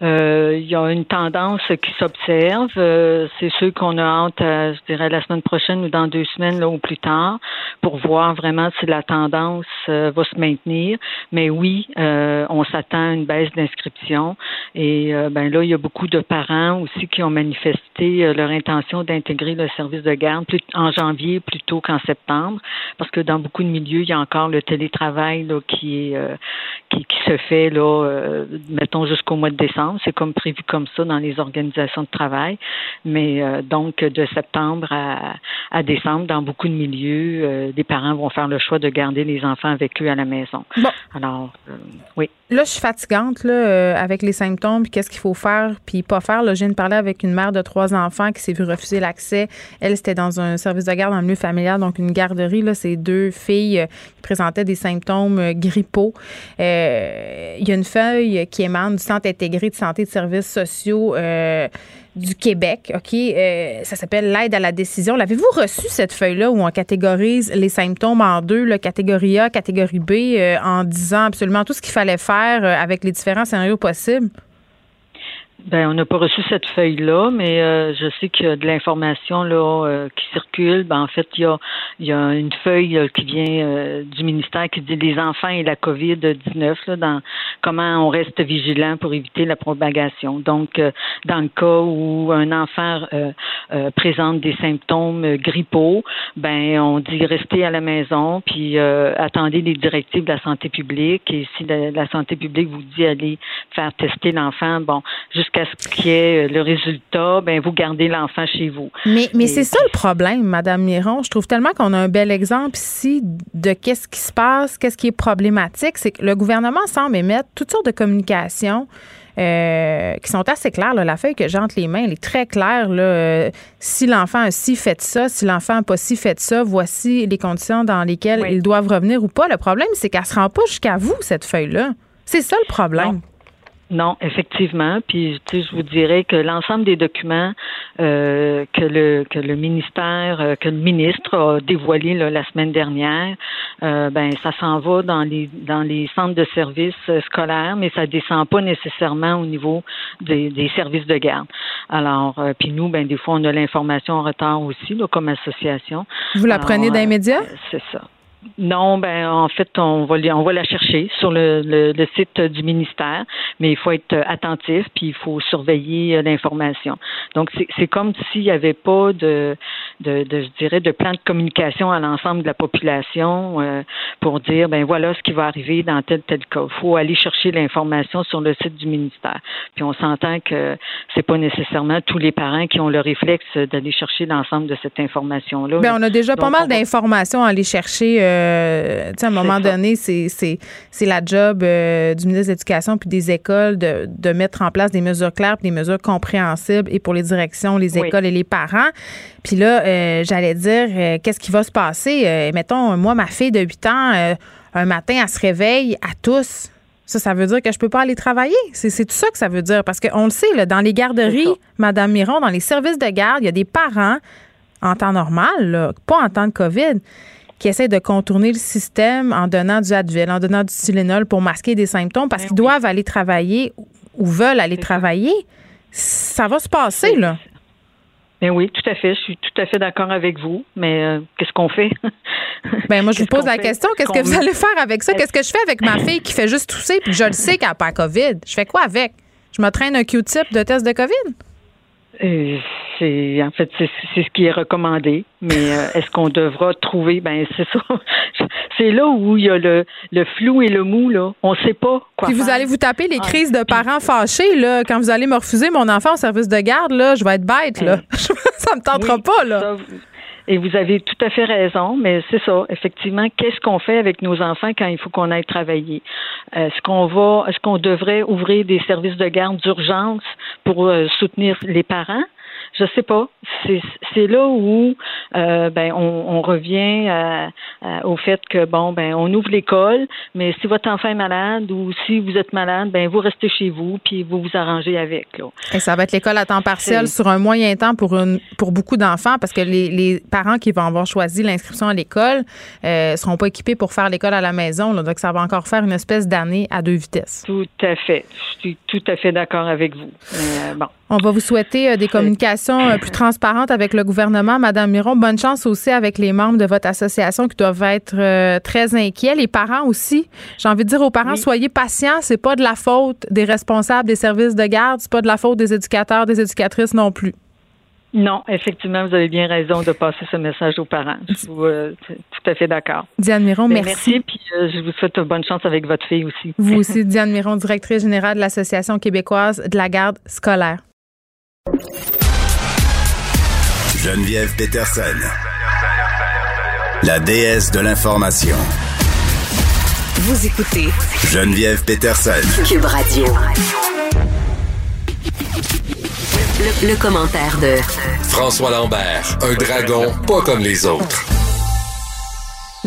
il y a une tendance qui s'observe. Euh, c'est ceux qu'on a hâte, je dirais, la semaine prochaine ou dans deux semaines, là, ou plus tard, pour voir vraiment si la tendance euh, va se maintenir. Mais oui, on s'attend à une baisse d'inscription. Et ben là, il y a beaucoup de parents aussi qui ont manifesté leur intention d'intégrer le service de garde plus, en janvier plutôt qu'en septembre, parce que dans beaucoup de milieux, il y a encore le télétravail là, qui est qui, qui se fait là, mettons jusqu'au mois de décembre. C'est comme prévu comme ça dans les organisations de travail. Mais euh, donc, de septembre à, décembre, dans beaucoup de milieux, euh, des parents vont faire le choix de garder les enfants avec eux à la maison. Alors, euh, oui. Là, je suis fatigante là, avec les symptômes, puis qu'est-ce qu'il faut faire, puis pas faire. Là, je viens de parler avec une mère de trois enfants qui s'est vue refuser l'accès. Elle, c'était dans un service de garde en milieu familial, donc une garderie. Là, c'est deux filles qui présentaient des symptômes grippaux. Il y a une feuille qui émane du centre intégré de santé de services sociaux euh, du Québec. OK? Euh, ça s'appelle l'aide à la décision. L'avez-vous reçu cette feuille-là où on catégorise les symptômes en deux, le catégorie A, catégorie B, euh, en disant absolument tout ce qu'il fallait faire avec les différents scénarios possibles? Ben, on n'a pas reçu cette feuille-là, mais euh, je sais qu'il y a de l'information là euh, qui circule. Ben, en fait, il y a, il y a une feuille euh, qui vient du ministère qui dit les enfants et la COVID-19, là, dans comment on reste vigilant pour éviter la propagation. Donc, dans le cas où un enfant présente des symptômes grippaux, ben on dit restez à la maison, puis attendez les directives de la santé publique. Et si la, la santé publique vous dit aller faire tester l'enfant, bon, jusqu'à ce qui est euh, le résultat, ben vous gardez l'enfant chez vous. Mais, mais c'est ça le problème, Madame Miron. Je trouve tellement qu'on a un bel exemple ici de qu'est-ce qui se passe, qu'est-ce qui est problématique. C'est que le gouvernement semble émettre toutes sortes de communications. Euh, qui sont assez claires. La feuille que j'ai entre les mains, elle est très claire. Là. Euh, si l'enfant a si fait ça, si l'enfant n'a pas si fait ça, voici les conditions dans lesquelles ils doivent revenir ou pas. Le problème, c'est qu'elle ne se rend pas jusqu'à vous, cette feuille-là. C'est ça le problème. Non, effectivement. Puis tu sais, je vous dirais que l'ensemble des documents euh, que le que le ministère, euh, que le ministre a dévoilé la semaine dernière, euh, ben ça s'en va dans les dans les centres de services scolaires, mais ça descend pas nécessairement au niveau des, des services de garde. Alors, puis nous, ben des fois, on a l'information en retard aussi, là, comme association. Vous la prenez d'un média? C'est ça. Non, ben en fait, on va on va la chercher sur le, le, site du ministère, mais il faut être attentif puis il faut surveiller euh, l'information. Donc c'est comme s'il n'y avait pas de, de, de, je dirais de plan de communication à l'ensemble de la population euh, pour dire ben voilà ce qui va arriver dans tel tel cas. Il faut aller chercher l'information sur le site du ministère. Puis on s'entend que c'est pas nécessairement tous les parents qui ont le réflexe d'aller chercher l'ensemble de cette information là. Ben on a déjà pas mal d'informations à aller chercher euh, tu sais, à un moment donné, c'est la job euh, du ministre de l'Éducation puis des écoles de, de, mettre en place des mesures claires puis des mesures compréhensibles et pour les directions, les écoles et les parents. Puis là, euh, j'allais dire, qu'est-ce qui va se passer? mettons, moi, ma fille de 8 ans, un matin, elle se réveille à tous. Ça, ça veut dire que je peux pas aller travailler. C'est tout ça que ça veut dire. Parce qu'on le sait, là, dans les garderies, Madame Miron, dans les services de garde, il y a des parents en temps normal, pas en temps de COVID, qui essaient de contourner le système en donnant du Advil, en donnant du Tylenol pour masquer des symptômes parce ben qu'ils doivent aller travailler ou veulent aller travailler. Ça va se passer, là. Ben oui, tout à fait. Je suis tout à fait d'accord avec vous. Mais euh, qu'est-ce qu'on fait? ben moi, je vous pose la question. Qu'est-ce que vous allez faire avec ça? Qu'est-ce que je fais avec ma fille qui fait juste tousser puis je le sais qu'elle n'a pas COVID? Je fais quoi avec? Je me traîne un Q-tip de test de COVID? Euh, c'est en fait c'est ce qui est recommandé, mais euh, *laughs* est-ce qu'on devra trouver? Ben c'est ça. *laughs* c'est là où il y a le, le flou et le mou là. On sait pas quoi. Puis vous allez vous taper les ah. crises de parents fâchés là quand vous allez me refuser mon enfant au service de garde là, je vais être bête là. *laughs* ça me tentera pas là. Et vous avez tout à fait raison, mais c'est ça. Effectivement, qu'est-ce qu'on fait avec nos enfants quand il faut qu'on aille travailler? Est-ce qu'on va, est-ce qu'on devrait ouvrir des services de garde d'urgence pour euh, soutenir les parents? Je sais pas. C'est là où euh, ben on, revient au fait que bon ben on ouvre l'école, mais si votre enfant est malade ou si vous êtes malade, ben vous restez chez vous puis vous vous arrangez avec. Là. Et ça va être l'école à temps partiel sur un moyen temps pour une pour beaucoup d'enfants parce que les, les, parents qui vont avoir choisi l'inscription à l'école euh, seront pas équipés pour faire l'école à la maison. donc ça va encore faire une espèce d'année à deux vitesses. Tout à fait. Je suis tout à fait d'accord avec vous. Euh, bon. On va vous souhaiter euh, des communications euh, plus transparentes avec le gouvernement. Madame Miron, bonne chance aussi avec les membres de votre association qui doivent être euh, très inquiets. Les parents aussi. J'ai envie de dire aux parents, soyez patients. C'est pas de la faute des responsables des services de garde. C'est pas de la faute des éducateurs, des éducatrices non plus. Non, effectivement, vous avez bien raison de passer ce message aux parents. Je suis tout à fait d'accord. Diane Miron, ben, merci. Merci, puis je vous souhaite bonne chance avec votre fille aussi. Vous aussi, Diane Miron, directrice générale de l'Association québécoise de la garde scolaire. Geneviève Peterson, la déesse de l'information. Vous écoutez Geneviève Peterson, Cube Radio. Le, le, commentaire de François Lambert, un dragon pas comme les autres.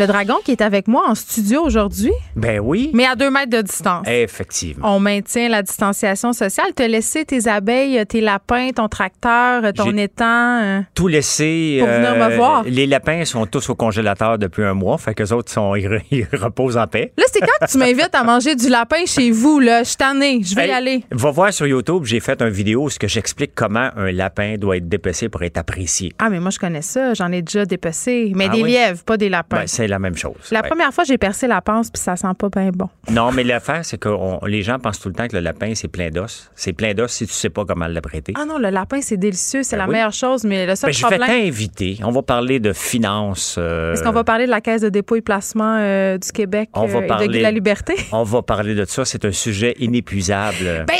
Le dragon qui est avec moi en studio aujourd'hui? Ben oui. Mais à deux mètres de distance. Effectivement. On maintient la distanciation sociale. Tu as laissé tes abeilles, tes lapins, ton tracteur, ton étang. Euh, tout laissé. Pour venir me euh, voir. Les lapins sont tous au congélateur depuis un mois. Fait que les autres, sont, *laughs* ils, reposent en paix. Là, c'est quand que tu m'invites à manger du lapin chez vous, là? Je suis tannée. Je vais y aller. Va voir sur YouTube, j'ai fait une vidéo où j'explique comment un lapin doit être dépecé pour être apprécié. Ah, mais moi, je connais ça. J'en ai déjà dépecé. Mais ah des lièvres, pas des lapins. Ben, c'est la même chose. La première fois, j'ai percé la panse, puis ça sent pas bien bon. *laughs* Non, mais l'affaire, c'est que les gens pensent tout le temps que le lapin, c'est plein d'os. C'est plein d'os si tu sais pas comment l'apprêter. Ah non, le lapin, c'est délicieux, c'est ben la meilleure chose, mais le seul ben, problème... Je vais t'inviter. On va parler de finances. Euh, Est-ce qu'on va parler de la Caisse de dépôt et placement euh, du Québec on va parler, euh, et de la liberté? *laughs* On va parler de ça. C'est un sujet inépuisable. Ben...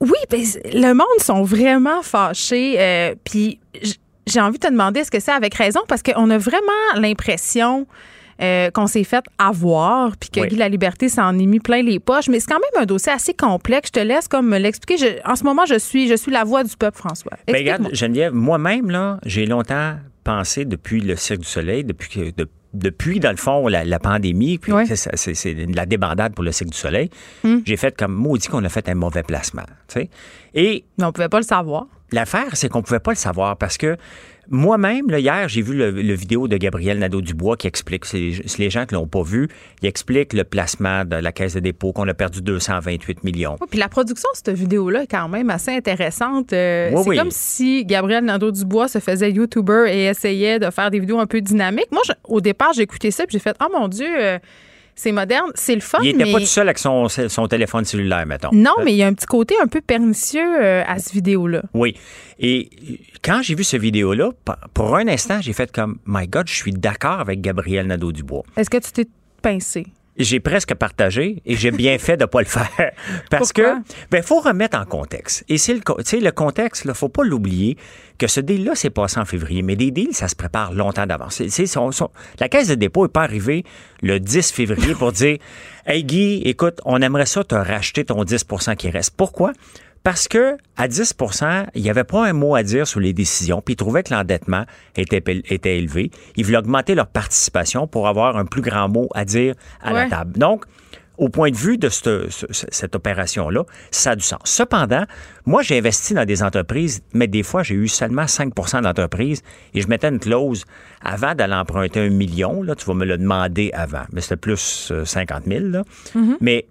Oui, ben, le monde sont vraiment fâchés. Puis j'ai envie de te demander, est-ce que c'est avec raison? Parce qu'on a vraiment l'impression euh, qu'on s'est fait avoir, puis que Guy La Liberté s'en est mis plein les poches. Mais c'est quand même un dossier assez complexe. Je te laisse comme me l'expliquer. En ce moment, je suis, je suis la voix du peuple, François. Ben, regarde, Geneviève, moi-même, là, j'ai longtemps pensé depuis le Cirque du Soleil, depuis que depuis, dans le fond, la, pandémie, puis c'est la débandade pour le Cirque du Soleil, hmm. j'ai fait comme maudit qu'on a fait un mauvais placement. Et Mais on pouvait pas le savoir. L'affaire, c'est qu'on pouvait pas le savoir parce que moi-même, hier, j'ai vu le, vidéo de Gabriel Nadeau-Dubois qui explique, c'est les gens qui l'ont pas vu, il explique le placement de la Caisse de dépôt, qu'on a perdu 228 millions. puis la production de cette vidéo-là est quand même assez intéressante. Euh, c'est comme si Gabriel Nadeau-Dubois se faisait YouTuber et essayait de faire des vidéos un peu dynamiques. Moi, au départ, j'ai écouté ça, puis j'ai fait « Oh mon Dieu! Euh, c'est moderne, c'est le fun. Il n'était pas tout seul avec son, téléphone cellulaire, mettons. Non, mais il y a un petit côté un peu pernicieux euh, à cette vidéo-là. Oui. Et quand j'ai vu cette vidéo-là, pour un instant, j'ai fait comme, My God, je suis d'accord avec Gabriel Nadeau-Dubois. Est-ce que tu t'es pincé? J'ai presque partagé et j'ai bien *laughs* fait de pas le faire. Parce que, ben, faut remettre en contexte. Et c'est le, le contexte, il faut pas l'oublier que ce deal-là s'est passé en février. Mais des deals, ça se prépare longtemps d'avance. la caisse de dépôt n'est pas arrivée le 10 février pour dire, *laughs* hey Guy, écoute, on aimerait ça te racheter ton 10% qui reste. Pourquoi? Parce que à 10% il n'y avait pas un mot à dire sur les décisions, puis ils trouvaient que l'endettement était, était élevé. Ils voulaient augmenter leur participation pour avoir un plus grand mot à dire à la table. Donc, au point de vue de cette, opération-là, ça a du sens. Cependant, moi, j'ai investi dans des entreprises, mais des fois, j'ai eu seulement 5% d'entreprises et je mettais une clause avant d'aller emprunter un million. Là, tu vas me le demander avant, mais c'était plus 50 euh, 000. Là. Mm-hmm. Mais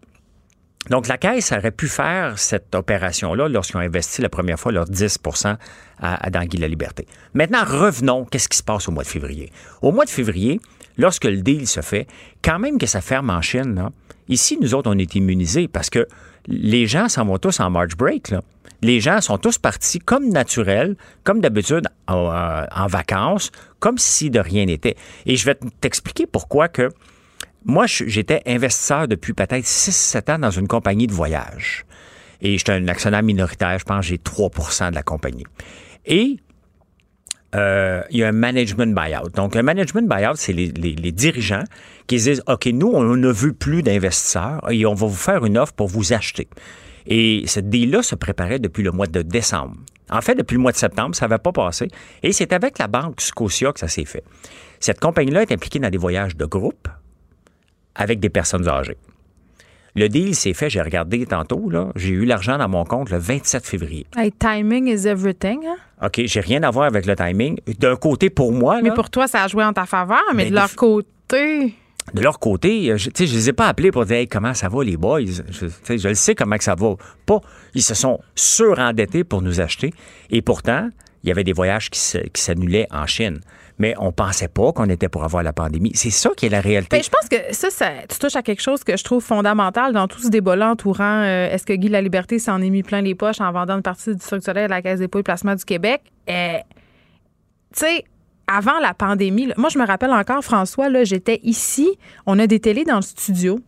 donc, la Caisse aurait pu faire cette opération-là lorsqu'ils ont investi la première fois leurs 10% à, dans Guy la Liberté. Maintenant, revenons, qu'est-ce qui se passe au mois de février? Au mois de février, lorsque le deal se fait, quand même que ça ferme en Chine, ici, nous autres, on est immunisés parce que les gens s'en vont tous en March break. Les gens sont tous partis comme naturel, comme d'habitude, euh, en vacances, comme si de rien n'était. Et je vais t'expliquer pourquoi que moi, j'étais investisseur depuis peut-être 6-7 ans dans une compagnie de voyage. Et j'étais un actionnaire minoritaire, je pense j'ai 3% de la compagnie. Et euh, il y a un management buyout. Donc, un management buyout, c'est les, dirigeants qui disent OK, nous, on ne veut plus d'investisseurs et on va vous faire une offre pour vous acheter. Et cette deal-là se préparait depuis le mois de décembre. En fait, depuis le mois de septembre, ça n'avait pas passé. Et c'est avec la banque Scotia que ça s'est fait. Cette compagnie-là est impliquée dans des voyages de groupe avec des personnes âgées. Le deal s'est fait, j'ai regardé tantôt, là, j'ai eu l'argent dans mon compte le 27 février. Hey, timing is everything. Hein? OK, j'ai rien à voir avec le timing. D'un côté, pour moi. Mais pour toi, ça a joué en ta faveur, mais ben, de leur côté. De leur côté, euh, je, je les ai pas appelés pour dire comment ça va les boys? Je, je le sais comment que ça va. Pas. Ils se sont surendettés pour nous acheter. Et pourtant, il y avait des voyages qui s'annulaient en Chine mais on pensait pas qu'on était pour avoir la pandémie. C'est ça qui est la réalité. Ben, je pense que ça, ça, tu touches à quelque chose que je trouve fondamental dans tout ce débat-là entourant euh, est-ce que Guy La Liberté s'en est mis plein les poches en vendant une partie du Cirque du Soleil à la Caisse des et Placement du Québec? Euh, tu sais, avant la pandémie, moi, je me rappelle encore, François, j'étais ici, on a des télés dans le studio.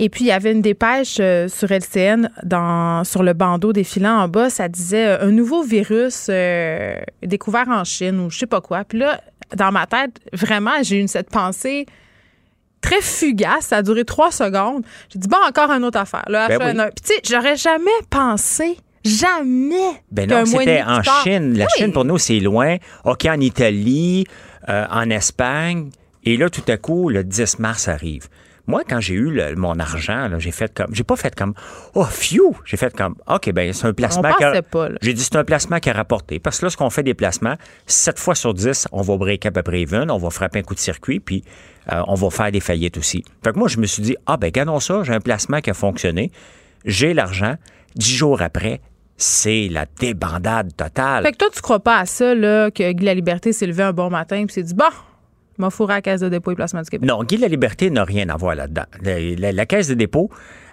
Et puis, il y avait une dépêche euh, sur LCN dans, sur le bandeau défilant en bas. Ça disait euh, un nouveau virus euh, découvert en Chine ou je sais pas quoi. Puis là, dans ma tête, vraiment, j'ai eu cette pensée très fugace. Ça a duré trois secondes. J'ai dit, bon, encore une autre affaire. Là, ben Puis, tu sais, j'aurais jamais pensé Jamais. Ben non, c'était en Chine. La Chine, pour nous, c'est loin. OK, en Italie, en Espagne. Et là, tout à coup, le 10 mars arrive. Moi, quand j'ai eu mon argent, j'ai fait comme, j'ai pas fait comme, oh, phew! J'ai fait comme, OK, ben c'est un placement. qui J'ai dit, c'est un placement qui a rapporté. Parce que lorsqu'on fait des placements, 7 fois sur 10, on va breaker à peu près even, on va frapper un coup de circuit, puis euh, on va faire des faillites aussi. Fait que moi, je me suis dit, ah, ben, gardons ça, j'ai un placement qui a fonctionné, j'ai l'argent, dix jours après, c'est la débandade totale. Fait que toi, tu crois pas à ça, là, que Guy La Liberté s'est levé un bon matin et s'est dit, bon, m'a fourré à la Caisse de dépôt et placement du Québec. Non, Guy la Liberté n'a rien à voir là-dedans. La, Caisse de dépôt,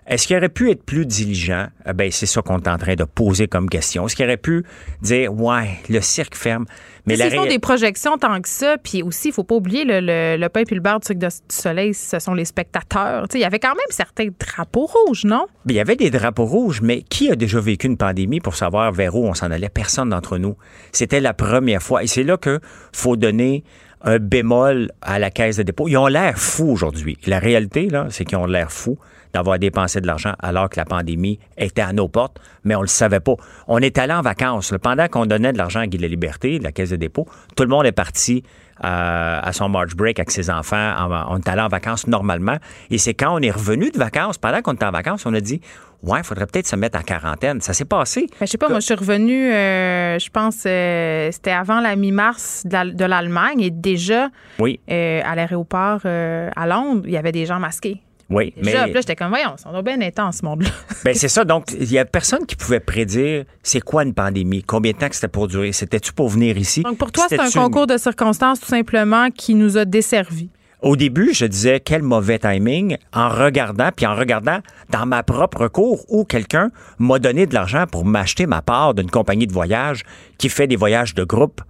est-ce qu'il aurait pu être plus diligent? Eh ben, c'est ça qu'on est en train de poser comme question. Est-ce qu'il aurait pu dire, ouais, le cirque ferme? Mais la font des projections tant que ça, puis aussi, il faut pas oublier le, le, pain et le beurre du Cirque du Soleil, ce sont les spectateurs. Il y avait quand même certains drapeaux rouges, non? Il y avait des drapeaux rouges, mais qui a déjà vécu une pandémie pour savoir vers où on s'en allait? Personne d'entre nous. C'était la première fois. Et c'est là que faut donner un bémol à la caisse de dépôt. Ils ont l'air fous aujourd'hui. La réalité, là, c'est qu'ils ont l'air fous d'avoir dépensé de l'argent alors que la pandémie était à nos portes, mais on ne le savait pas. On est allé en vacances. Pendant qu'on donnait de l'argent à Guy de la Liberté, de la Caisse de dépôt, tout le monde est parti euh, à son March break avec ses enfants. On est allé en vacances normalement. Et c'est quand on est revenu de vacances, pendant qu'on était en vacances, on a dit Ouais, il faudrait peut-être se mettre en quarantaine. Ça s'est passé. Je je sais pas, moi, je suis revenue, euh, je pense, euh, c'était avant la mi-mars de l'Allemagne et déjà, oui. Euh, à l'aéroport à Londres, il y avait des gens masqués. Oui, mais. là, j'étais comme, voyons, on doit bien en ce monde-là. *laughs* ben, c'est ça. Donc, il y a personne qui pouvait prédire c'est quoi une pandémie, combien de temps que c'était pour durer. C'était-tu pour venir ici? Donc, pour toi, c'est un concours de circonstances, tout simplement, qui nous a desservis? Au début, je disais quel mauvais timing en regardant, puis en regardant dans ma propre cour où quelqu'un m'a donné de l'argent pour m'acheter ma part d'une compagnie de voyage qui fait des voyages de groupe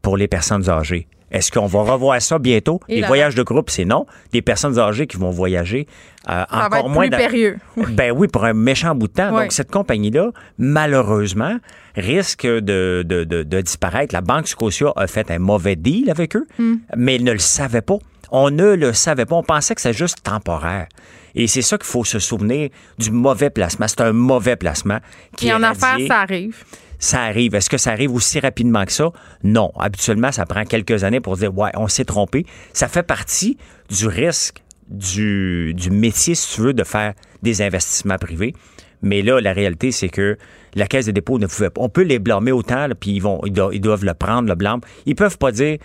pour les personnes âgées. Est-ce qu'on va revoir ça bientôt? Et les là- voyages de groupe, c'est non. Des personnes âgées qui vont voyager euh, Ça va encore être moins. plus dans- périlleux. *laughs* Ben oui, pour un méchant bout de temps. Donc, cette compagnie-là, malheureusement, risque de, de, de- de disparaître. La Banque Scotia a fait un mauvais deal avec eux, Hmm. mais elle ne le savait pas. On ne le savait pas. On pensait que c'était juste temporaire. Et c'est ça qu'il faut se souvenir du mauvais placement. C'est un mauvais placement. Qui Et en affaires, ça arrive. Ça arrive. Est-ce que ça arrive aussi rapidement que ça? Non. Habituellement, ça prend quelques années pour dire, ouais, on s'est trompé. Ça fait partie du risque du, du métier, si tu veux, de faire des investissements privés. Mais là, la réalité, c'est que la Caisse des dépôts ne pouvait pas. On peut les blâmer autant, là, puis ils, vont, ils, doivent, ils doivent le prendre, le blâme. Ils peuvent pas dire,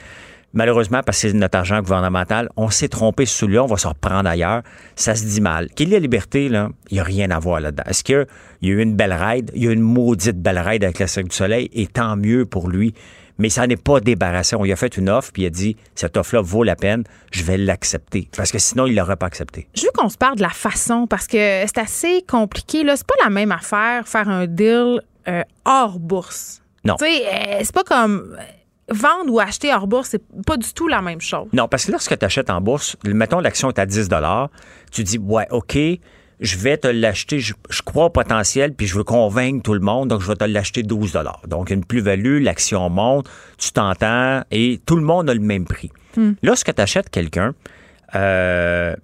malheureusement, parce que c'est notre argent gouvernemental, on s'est trompé sur celui-là, on va se reprendre ailleurs. Ça se dit mal. Qu'il y ait la liberté, là, il n'y a rien à voir là-dedans. Est-ce qu'il y a eu une belle ride? Il y a eu une maudite belle ride avec la Cirque du Soleil, et tant mieux pour lui. Mais ça n'est pas débarrassé. On lui a fait une offre, puis il a dit, cette offre-là vaut la peine, je vais l'accepter. Parce que sinon, il ne l'aurait pas accepté. Je veux qu'on se parle de la façon parce que c'est assez compliqué. Là, c'est pas la même affaire faire un deal euh, hors bourse. Non. Tu sais, euh, c'est pas comme vendre ou acheter hors bourse, c'est pas du tout la même chose. Non, parce que lorsque tu achètes en bourse, mettons l'action est à 10 tu dis, ouais, OK, je vais te l'acheter, je, je crois au potentiel, puis je veux convaincre tout le monde, donc je vais te l'acheter 12 Donc, une plus-value, l'action monte, tu t'entends, et tout le monde a le même prix. Lorsque tu achètes quelqu'un, euh,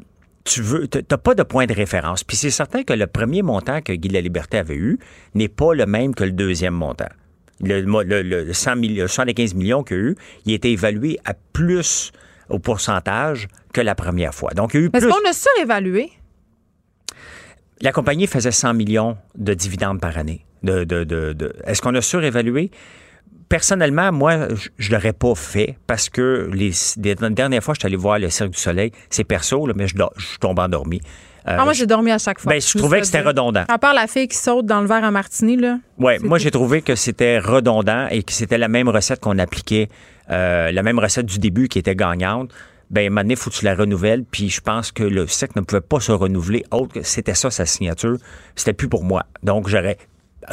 tu veux, t'as pas de point de référence. Puis c'est certain que le premier montant que Guy de la Liberté avait eu n'est pas le même que le deuxième montant. Le, le, le 100 millions, 75 millions qu'il a eu, il était évalué à plus au pourcentage que la première fois. Donc, il y a eu Est-ce plus. qu'on a surévalué? La compagnie faisait 100 millions de dividendes par année. De, de, de, de- Est-ce qu'on a surévalué? Personnellement, moi, je- je l'aurais pas fait parce que les, les dernières fois, je suis allé voir le Cirque du Soleil. C'est perso, là, mais je, je tombé endormi. Euh, ah, moi, j'ai dormi à chaque fois. ben, je trouvais que c'était redondant. À part la fille qui saute dans le verre à martini, là. C'est moi j'ai trouvé que c'était redondant et que c'était la même recette qu'on appliquait, euh, la même recette du début qui était gagnante. Ben, moment donné, faut que tu la renouvelles. Puis je pense que le SEC ne pouvait pas se renouveler autre que c'était ça sa signature. C'était plus pour moi. Donc j'aurais,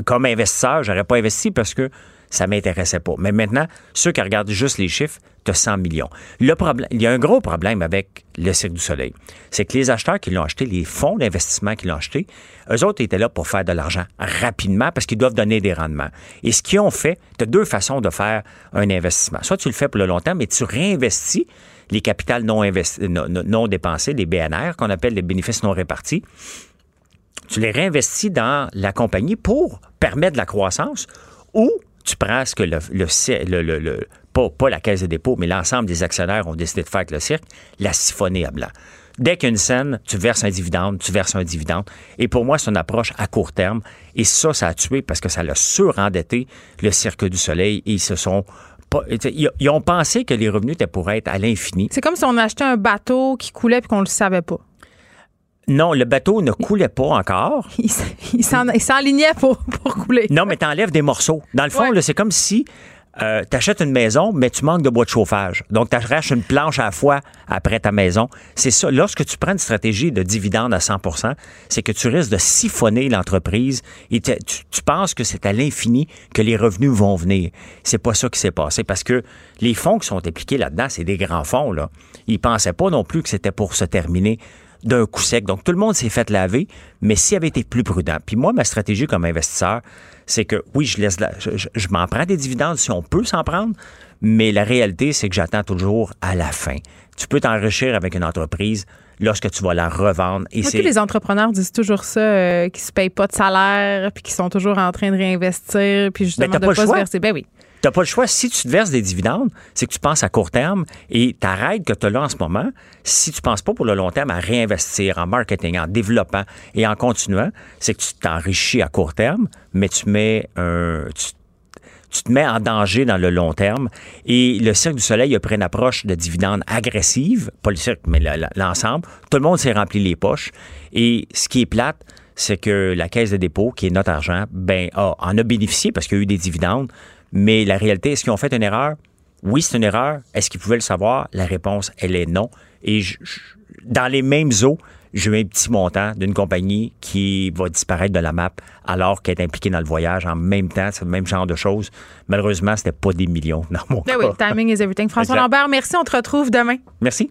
comme investisseur, j'aurais pas investi parce que ça m'intéressait pas. Mais maintenant, ceux qui regardent juste les chiffres, tu as 100 millions. Le problème, il y a un gros problème avec le Cirque du Soleil. C'est que les acheteurs qui l'ont acheté, les fonds d'investissement qui l'ont acheté, eux autres étaient là pour faire de l'argent rapidement parce qu'ils doivent donner des rendements. Et ce qu'ils ont fait, tu as deux façons de faire un investissement. Soit tu le fais pour le long terme, mais tu réinvestis les capitales non, investi- non, les BNR, qu'on appelle les bénéfices non répartis tu les réinvestis dans la compagnie pour permettre la croissance ou tu prends que le, le, le- le- pas, la caisse de dépôt, mais l'ensemble des actionnaires ont décidé de faire avec le cirque, la siphonner à blanc. Dès qu'il y une scène, tu verses un dividende, tu verses un dividende. Et pour moi, c'est une approche à court terme. Et ça, ça a tué parce que ça l'a surendetté le Cirque du Soleil ils se sont ils, ont pensé que les revenus étaient pour être à l'infini. C'est comme si on achetait un bateau qui coulait puis qu'on le savait pas. Non, le bateau ne coulait pas encore. *laughs* Il, il s'en- il s'enlignait pour, pour couler. Non, mais t'enlèves des morceaux. Dans le fond, Ouais. c'est comme si euh, t'achètes une maison, mais tu manques de bois de chauffage. Donc, t'arraches une planche à la fois après ta maison. C'est ça. Lorsque tu prends une stratégie de dividende à 100% c'est que tu risques de siphonner l'entreprise et tu, tu penses que c'est à l'infini que les revenus vont venir. C'est pas ça qui s'est passé parce que les fonds qui sont impliqués là-dedans, c'est des grands fonds, là. Ils pensaient pas non plus que c'était pour se terminer d'un coup sec. Donc, tout le monde s'est fait laver, mais s'il avait été plus prudent. Puis moi, ma stratégie comme investisseur, c'est que oui, je laisse la- je, je- je m'en prends des dividendes si on peut s'en prendre, mais la réalité, c'est que j'attends toujours à la fin. Tu peux t'enrichir avec une entreprise lorsque tu vas la revendre. Et Moi, tous les entrepreneurs disent toujours ça, euh, qui se payent pas de salaire, puis qui sont toujours en train de réinvestir, puis justement t'as de pas pas, se verser. Ben oui. T'as pas le choix. Si tu te verses des dividendes, c'est que tu penses à court terme et ta règle que tu as là en ce moment, si tu penses pas pour le long terme à réinvestir en marketing, en développant et en continuant, c'est que tu t'enrichis à court terme, mais tu mets un. tu- te mets en danger dans le long terme. Et le Cirque du Soleil a pris une approche de dividendes agressive, pas le cirque, mais le- le- l'ensemble. Tout le monde s'est rempli les poches. Et ce qui est plate, c'est que la caisse de dépôt, qui est notre argent, ben, en a bénéficié parce qu'il y a eu des dividendes. Mais la réalité, est-ce qu'ils ont fait une erreur? Oui, c'est une erreur. Est-ce qu'ils pouvaient le savoir? La réponse, elle est non. Et je- je- dans les mêmes eaux, j'ai eu un petit montant d'une compagnie qui va disparaître de la map alors qu'elle est impliquée dans le voyage en même temps, c'est le même genre de choses. Malheureusement, c'était pas des millions dans mon ben cas. oui, timing is everything. François Lambert, merci, on te retrouve demain. Merci.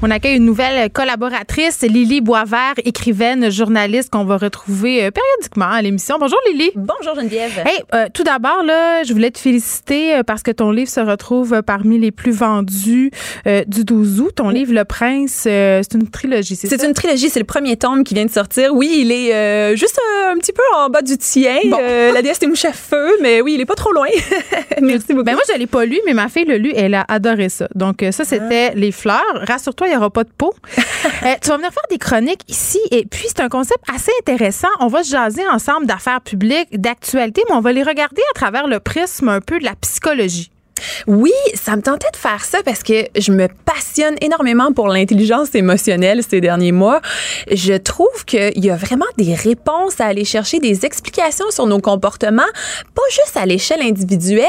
On accueille une nouvelle collaboratrice, Lily Boisvert, écrivaine, journaliste qu'on va retrouver euh, périodiquement à l'émission. Bonjour Lily. Bonjour Geneviève. Hey, euh, tout d'abord là, je voulais te féliciter euh, parce que ton livre se retrouve parmi les plus vendus du 12 août. Ton livre Le Prince, c'est une trilogie, c'est ça? C'est une trilogie, c'est le premier tome qui vient de sortir. Oui, il est juste un petit peu en bas du tien. la déesse des mouches à feu, mais oui, il est pas trop loin. *laughs* Merci beaucoup. Ben moi, je l'ai pas lu, mais ma fille l'a lu et elle a adoré ça. Donc ça, c'était ah. les fleurs. Rassure-toi, il n'y aura pas de peau. *laughs* Euh, tu vas venir faire des chroniques ici et puis c'est un concept assez intéressant. On va se jaser ensemble d'affaires publiques, d'actualité, mais on va les regarder à travers le prisme un peu de la psychologie. Oui, ça me tentait de faire ça parce que je me passionne énormément pour l'intelligence émotionnelle ces derniers mois. Je trouve qu'il y a vraiment des réponses à aller chercher, des explications sur nos comportements, pas juste à l'échelle individuelle,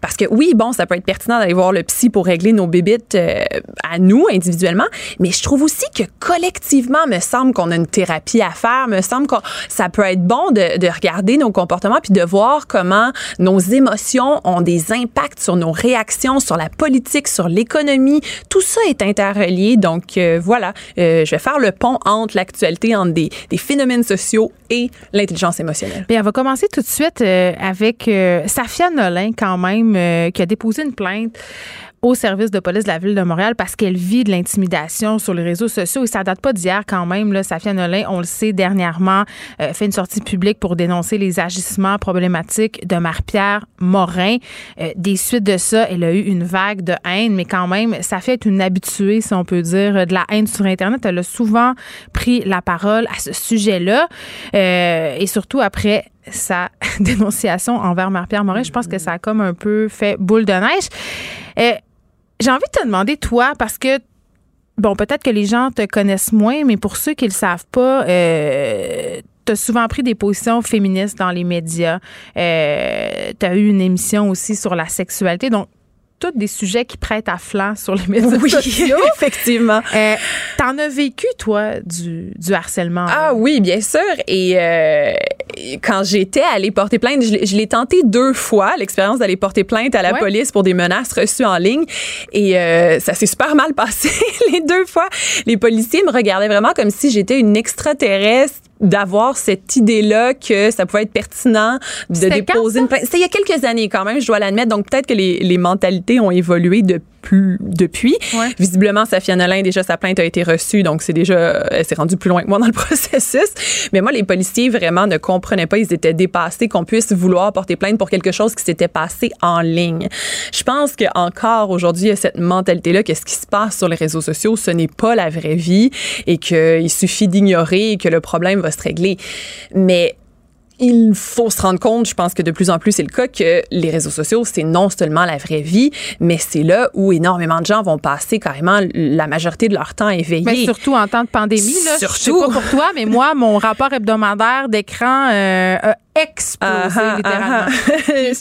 parce que oui, bon, ça peut être pertinent d'aller voir le psy pour régler nos bébites euh, à nous individuellement, mais je trouve aussi que collectivement, me semble qu'on a une thérapie à faire, me semble que ça peut être bon de, de regarder nos comportements puis de voir comment nos émotions ont des impacts sur nos réactions sur la politique, sur l'économie. Tout ça est interrelié. Donc euh, voilà, euh, je vais faire le pont entre l'actualité, entre des, phénomènes sociaux et l'intelligence émotionnelle. Bien, on va commencer tout de suite euh, avec Safia Nolin quand même, qui a déposé une plainte au service de police de la ville de Montréal parce qu'elle vit de l'intimidation sur les réseaux sociaux et ça date pas d'hier quand même. Là, Safia Nolin, on le sait dernièrement, euh, fait une sortie publique pour dénoncer les agissements problématiques de Marie-Pierre Morin. Euh, des suites de ça, elle a eu une vague de haine, mais quand même, Safia est une habituée, si on peut dire, de la haine sur Internet. Elle a souvent pris la parole à ce sujet-là euh, et surtout après sa *laughs* dénonciation envers Marie-Pierre Morin. Je pense que ça a comme un peu fait boule de neige. Euh, j'ai envie de te demander, toi, parce que bon, peut-être que les gens te connaissent moins, mais pour ceux qui ne le savent pas, euh, tu as souvent pris des positions féministes dans les médias. Euh, tu as eu une émission aussi sur la sexualité. Donc, tous des sujets qui prêtent à flanc sur les médias oui, sociaux. *laughs* effectivement. Euh, T'en as vécu, toi, du, du harcèlement? Ah oui, bien sûr. Et euh, quand j'étais allée porter plainte, je l'ai tenté deux fois, l'expérience d'aller porter plainte à la police pour des menaces reçues en ligne. Et euh, ça s'est super mal *laughs* passé les deux fois. Les policiers me regardaient vraiment comme si j'étais une extraterrestre d'avoir cette idée-là que ça pouvait être pertinent de déposer une plainte. C'était il y a quelques années quand même, je dois l'admettre. Donc peut-être que les, les mentalités ont évolué depuis plus depuis. Visiblement, Safia Nolin, déjà, sa plainte a été reçue, donc c'est déjà, elle s'est rendue plus loin que moi dans le *laughs* processus. Mais moi, les policiers vraiment ne comprenaient pas, ils étaient dépassés qu'on puisse vouloir porter plainte pour quelque chose qui s'était passé en ligne. Je pense qu'encore aujourd'hui, il y a cette mentalité-là que ce qui se passe sur les réseaux sociaux, ce n'est pas la vraie vie et qu'il suffit d'ignorer et que le problème va se régler. Mais il faut se rendre compte, je pense que de plus en plus c'est le cas, que les réseaux sociaux, c'est non seulement la vraie vie, mais c'est là où énormément de gens vont passer carrément la majorité de leur temps éveillés. Mais surtout en temps de pandémie. Là, surtout. Je sais pas pour toi, mais moi, mon rapport hebdomadaire d'écran euh, explosé, littéralement. *laughs*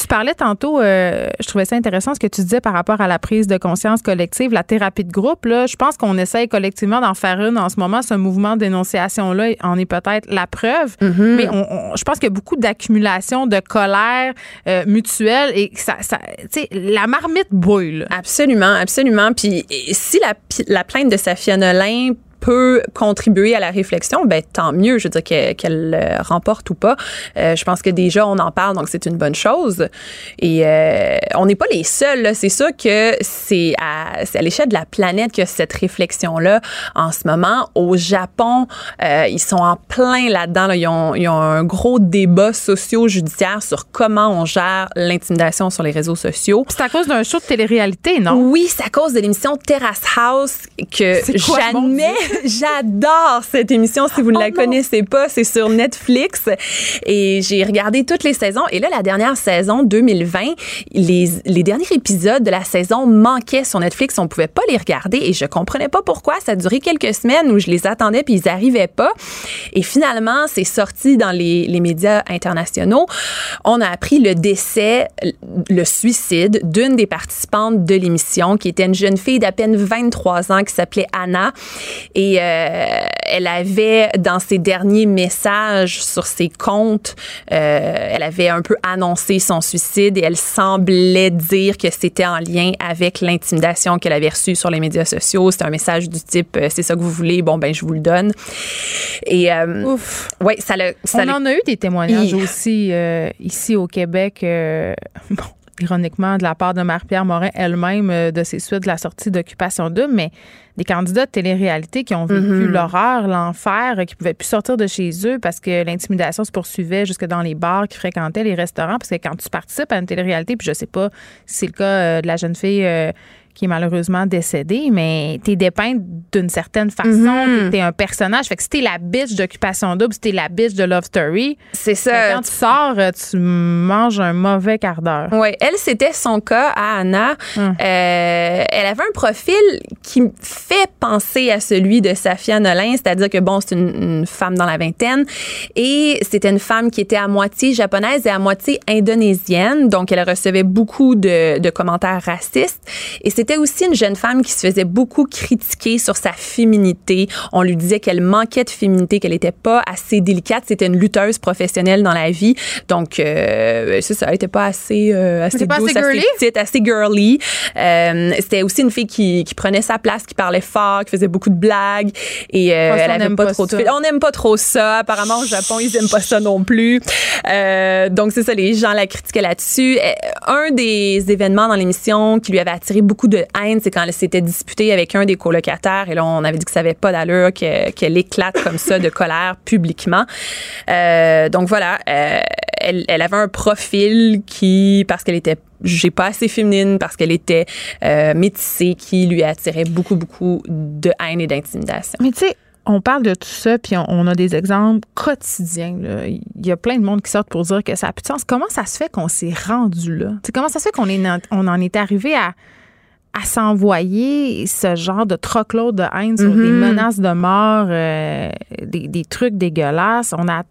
tu parlais tantôt, euh, je trouvais ça intéressant ce que tu disais par rapport à la prise de conscience collective, la thérapie de groupe. Là, je pense qu'on essaye collectivement d'en faire une en ce moment. Ce mouvement dénonciation-là en est peut-être la preuve. Mm-hmm. Mais on, je pense qu'il y a beaucoup d'accumulation de colère euh, mutuelle et ça, ça la marmite brûle. Absolument, absolument. Puis si la, la plainte de Safia Nolin peut contribuer à la réflexion, ben tant mieux. Je veux dire qu'elle euh, remporte ou pas. Euh, je pense que déjà on en parle, donc c'est une bonne chose. Et euh, on n'est pas les seuls. C'est sûr que c'est à, à l'échelle de la planète que cette réflexion là en ce moment. Au Japon, ils sont en plein là-dedans. Ils, ont, ils ont un gros débat socio-judiciaire sur comment on gère l'intimidation sur les réseaux sociaux. C'est à cause d'un show de télé-réalité, non? Oui, c'est à cause de l'émission Terrace House que jamais *laughs* J'adore cette émission. Si vous ne la oh connaissez pas, c'est sur Netflix. Et j'ai regardé toutes les saisons. Et là, la dernière saison, 2020, les, les derniers épisodes de la saison manquaient sur Netflix. On pouvait pas les regarder. Et je comprenais pas pourquoi. Ça a duré quelques semaines où je les attendais puis ils arrivaient pas. Et finalement, c'est sorti dans les, les médias internationaux. On a appris le décès, le suicide d'une des participantes de l'émission, qui était une jeune fille d'à peine 23 ans qui s'appelait Anna. Et euh, elle avait, dans ses derniers messages sur ses comptes, euh, elle avait un peu annoncé son suicide et elle semblait dire que c'était en lien avec l'intimidation qu'elle avait reçue sur les médias sociaux. C'était un message du type euh, c'est ça que vous voulez, bon ben je vous le donne. Et Ouf. ouais, ça, le, ça On en a eu des témoignages aussi ici au Québec. *laughs* bon ironiquement, de la part de Marie-Pierre Morin elle-même euh, de ses suites de la sortie d'Occupation 2, mais des candidats de télé-réalité qui ont vécu mm-hmm. l'horreur, l'enfer, qui pouvaient plus sortir de chez eux parce que l'intimidation se poursuivait jusque dans les bars qui fréquentaient les restaurants. Parce que quand tu participes à une télé-réalité, puis je sais pas si c'est le cas euh, de la jeune fille euh, qui est malheureusement décédé, mais t'es dépeinte d'une certaine façon, mm-hmm. t'es un personnage. Fait que si t'es la bitch d'Occupation Double, si t'es la bitch de Love Story, c'est ça. Ben, quand tu sors, euh, tu manges un mauvais quart d'heure. Oui, elle, c'était son cas à Anna. Hum. Euh, elle avait un profil qui fait penser à celui de Safia Nolin, c'est-à-dire que, bon, c'est une, femme dans la vingtaine et c'était une femme qui était à moitié japonaise et à moitié indonésienne, donc elle recevait beaucoup de, de commentaires racistes. Et c'est c'était aussi une jeune femme qui se faisait beaucoup critiquer sur sa féminité. On lui disait qu'elle manquait de féminité, qu'elle n'était pas assez délicate. C'était une lutteuse professionnelle dans la vie. Donc, euh, ça, ça n'était pas assez, euh, assez douce, assez, girly? assez petite, assez girly. Euh, c'était aussi une fille qui, qui, prenait sa place, qui parlait fort, qui faisait beaucoup de blagues. Et euh, elle n'aime pas, trop On n'aime pas trop ça. Apparemment, au Japon, ils n'aiment pas ça non plus. Euh, donc, c'est ça, les gens la critiquaient là-dessus. Un des événements dans l'émission qui lui avait attiré beaucoup de de haine, c'est quand elle s'était disputée avec un des colocataires et là, on avait dit que ça n'avait pas d'allure qu'elle éclate comme ça de colère publiquement. Euh, donc voilà, euh, elle, avait un profil qui, parce qu'elle était jugée pas assez féminine, parce qu'elle était euh, métissée, qui lui attirait beaucoup, beaucoup de haine et d'intimidation. Mais tu sais, on parle de tout ça, puis on, a des exemples quotidiens. Il y a plein de monde qui sortent pour dire que ça a plus de sens. Comment ça se fait qu'on s'est rendu là? comment ça se fait qu'on en est arrivé à à s'envoyer ce genre de troc-load de haine sur des mm-hmm. menaces de mort, euh, des, des, trucs dégueulasses. On a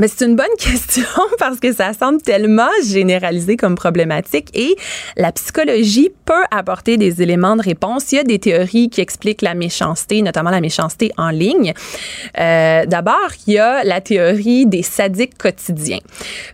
mais c'est une bonne *laughs* question parce que ça semble tellement généralisé comme problématique et la psychologie peut apporter des éléments de réponse. Il y a des théories qui expliquent la méchanceté, notamment la méchanceté en ligne. Euh, D'abord, il y a la théorie des sadiques quotidiens.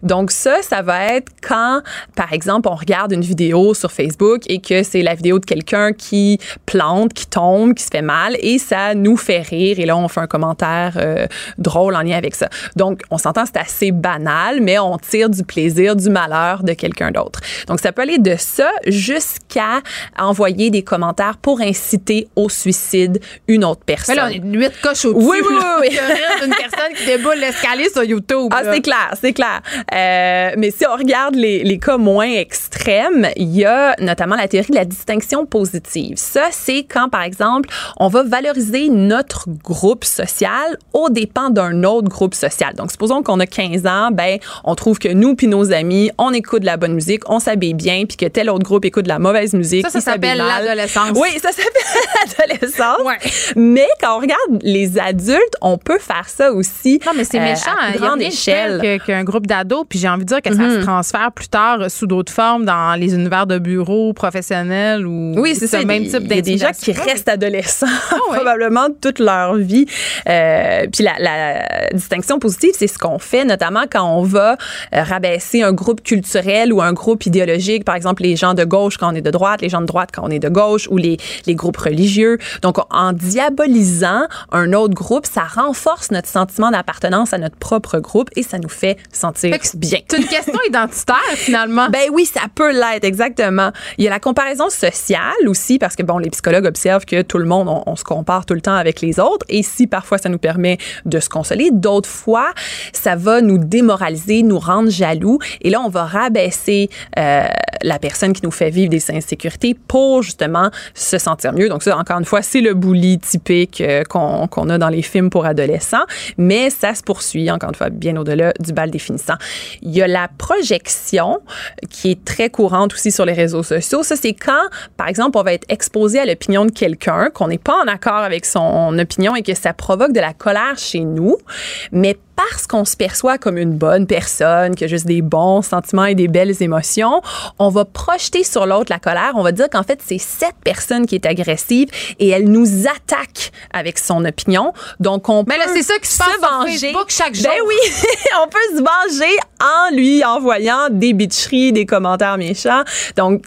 Donc ça, ça va être quand, par exemple, on regarde une vidéo sur Facebook et que c'est la vidéo de quelqu'un qui plante, qui tombe, qui se fait mal et ça nous fait rire et là on fait un commentaire euh, drôle en lien avec ça. Donc on s'entend c'est assez banal, mais on tire du plaisir du malheur de quelqu'un d'autre. Donc, ça peut aller de ça jusqu'à envoyer des commentaires pour inciter au suicide une autre personne. Mais là, on est huit coches au-dessus. Oui, oui, oui. *laughs* une personne qui déboule l'escalier sur YouTube. Ah, c'est clair, c'est clair. Euh, mais si on regarde les, les cas moins extrêmes, il y a notamment la théorie de la distinction positive. Ça, c'est quand, par exemple, on va valoriser notre groupe social aux dépens d'un autre groupe social. Donc, supposons qu'on a 15 ans, ben on trouve que nous puis nos amis, on écoute de la bonne musique, on s'habille bien, puis que tel autre groupe écoute de la mauvaise musique. Ça, ça s'appelle l'adolescence. Oui, ça s'appelle *laughs* l'adolescence. Ouais. Mais quand on regarde les adultes, on peut faire ça aussi. Non, mais c'est euh, méchant. à grande échelle. Qu'un groupe d'ados, puis j'ai envie de dire que ça se mhm. transfère plus tard sous d'autres formes dans les univers de bureaux professionnels ou oui, c'est ça, même type Il y a des gens qui restent adolescents *laughs* ah probablement toute leur vie. Euh, puis la, la distinction positive, c'est ce qu'on fait, notamment quand on va euh, rabaisser un groupe culturel ou un groupe idéologique, par exemple les gens de gauche quand on est de droite, les gens de droite quand on est de gauche, ou les, les groupes religieux. Donc, en diabolisant un autre groupe, ça renforce notre sentiment d'appartenance à notre propre groupe et ça nous fait sentir bien. C'est une question *laughs* identitaire, finalement. Ben oui, ça peut l'être, exactement. Il y a la comparaison sociale aussi, parce que, bon, les psychologues observent que tout le monde, on, on se compare tout le temps avec les autres. Et si parfois ça nous permet de se consoler, d'autres fois, ça va nous démoraliser, nous rendre jaloux. Et là, on va rabaisser euh, la personne qui nous fait vivre des insécurités pour justement se sentir mieux. Donc ça, encore une fois, c'est le bully typique euh, qu'on a dans les films pour adolescents, mais ça se poursuit, encore une fois, bien au-delà du bal définissant. Il y a la projection qui est très courante aussi sur les réseaux sociaux. Ça, c'est quand, par exemple, on va être exposé à l'opinion de quelqu'un, qu'on n'est pas en accord avec son opinion et que ça provoque de la colère chez nous, mais parce qu'on se perçoit comme une bonne personne, qui a juste des bons sentiments et des belles émotions, on va projeter sur l'autre la colère. On va dire qu'en fait, c'est cette personne qui est agressive et elle nous attaque avec son opinion. Donc, on Mais là, c'est ça qui se passe venger. sur chaque jour. Ben oui, *laughs* on peut se venger en lui envoyant des bitcheries, des commentaires méchants. Donc,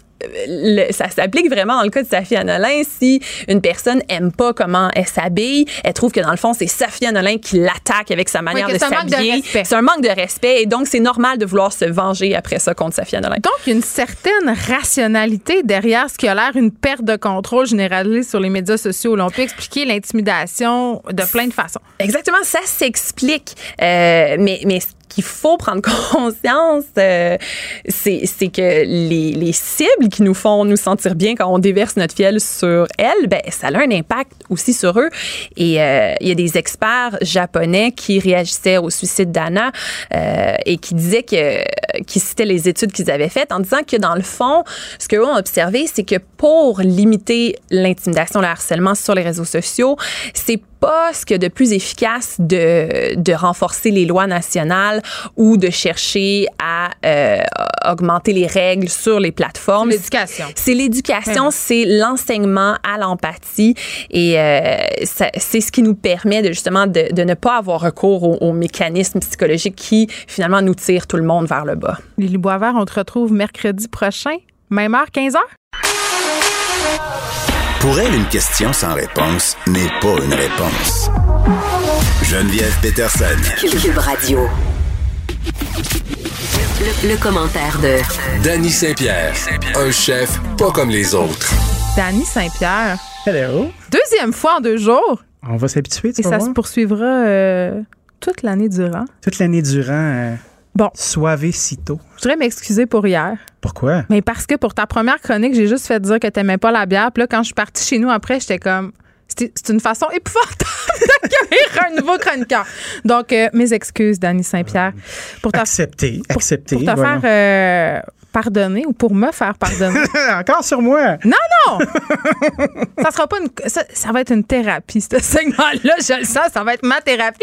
le, ça s'applique vraiment dans le cas de Safia Nolin. Si une personne aime pas comment elle s'habille, elle trouve que dans le fond, c'est Safia Nolin qui l'attaque avec sa manière Oui, de s'habiller. respect. C'est un manque de respect et donc c'est normal de vouloir se venger après ça contre Safia Nolin. Donc, une certaine rationalité derrière ce qui a l'air une perte de contrôle généralisée sur les médias sociaux. Là, on peut expliquer l'intimidation de plein de façons. Exactement, ça s'explique. Euh, mais, mais qu'il faut prendre *laughs* conscience, euh, c'est que les, les cibles qui nous font nous sentir bien quand on déverse notre fiel sur elles, ben, ça a un impact aussi sur eux. Et euh, il y a des experts japonais qui réagissaient au suicide d'Anna euh, et qui disaient que, qui citaient les études qu'ils avaient faites en disant que dans le fond, ce qu'eux ont observé, c'est que pour limiter l'intimidation, le harcèlement sur les réseaux sociaux, c'est pas ce que de plus efficace de, de renforcer les lois nationales ou de chercher à euh, augmenter les règles sur les plateformes. L'éducation. C'est l'éducation, c'est l'enseignement à l'empathie et euh, c'est ce qui nous permet de justement de, de ne pas avoir recours aux, aux mécanismes psychologiques qui finalement nous tirent tout le monde vers le bas. Lily Boisvert, on te retrouve mercredi prochain, même heure, 15 heures? Pour elle, une question sans réponse n'est pas une réponse. Geneviève Peterson. Cube Radio. Le, le commentaire de Danny Saint-Pierre, un chef pas comme les autres. Dany Saint-Pierre. Hello. Deuxième fois en deux jours. On va s'habituer, tu Et vas ça voir. se poursuivra euh, toute l'année durant. Toute l'année durant. euh, Bon. Suavecito. Je voudrais m'excuser pour hier. Pourquoi? Mais parce que pour ta première chronique, j'ai juste fait dire que t'aimais pas la bière. Puis là, quand je suis partie chez nous après, j'étais comme. C'est une façon épouvantable *laughs* d'accueillir un nouveau chroniqueur. Donc, euh, mes excuses, Dany Saint-Pierre. Pour ta, Accepté, accepté. pour te voyons. faire euh, pardonner ou pour me faire pardonner. *laughs* Encore sur moi. Non, non! ça sera pas une. Ça, ça va être une thérapie, ce segment-là. Je le sens, ça va être ma thérapie.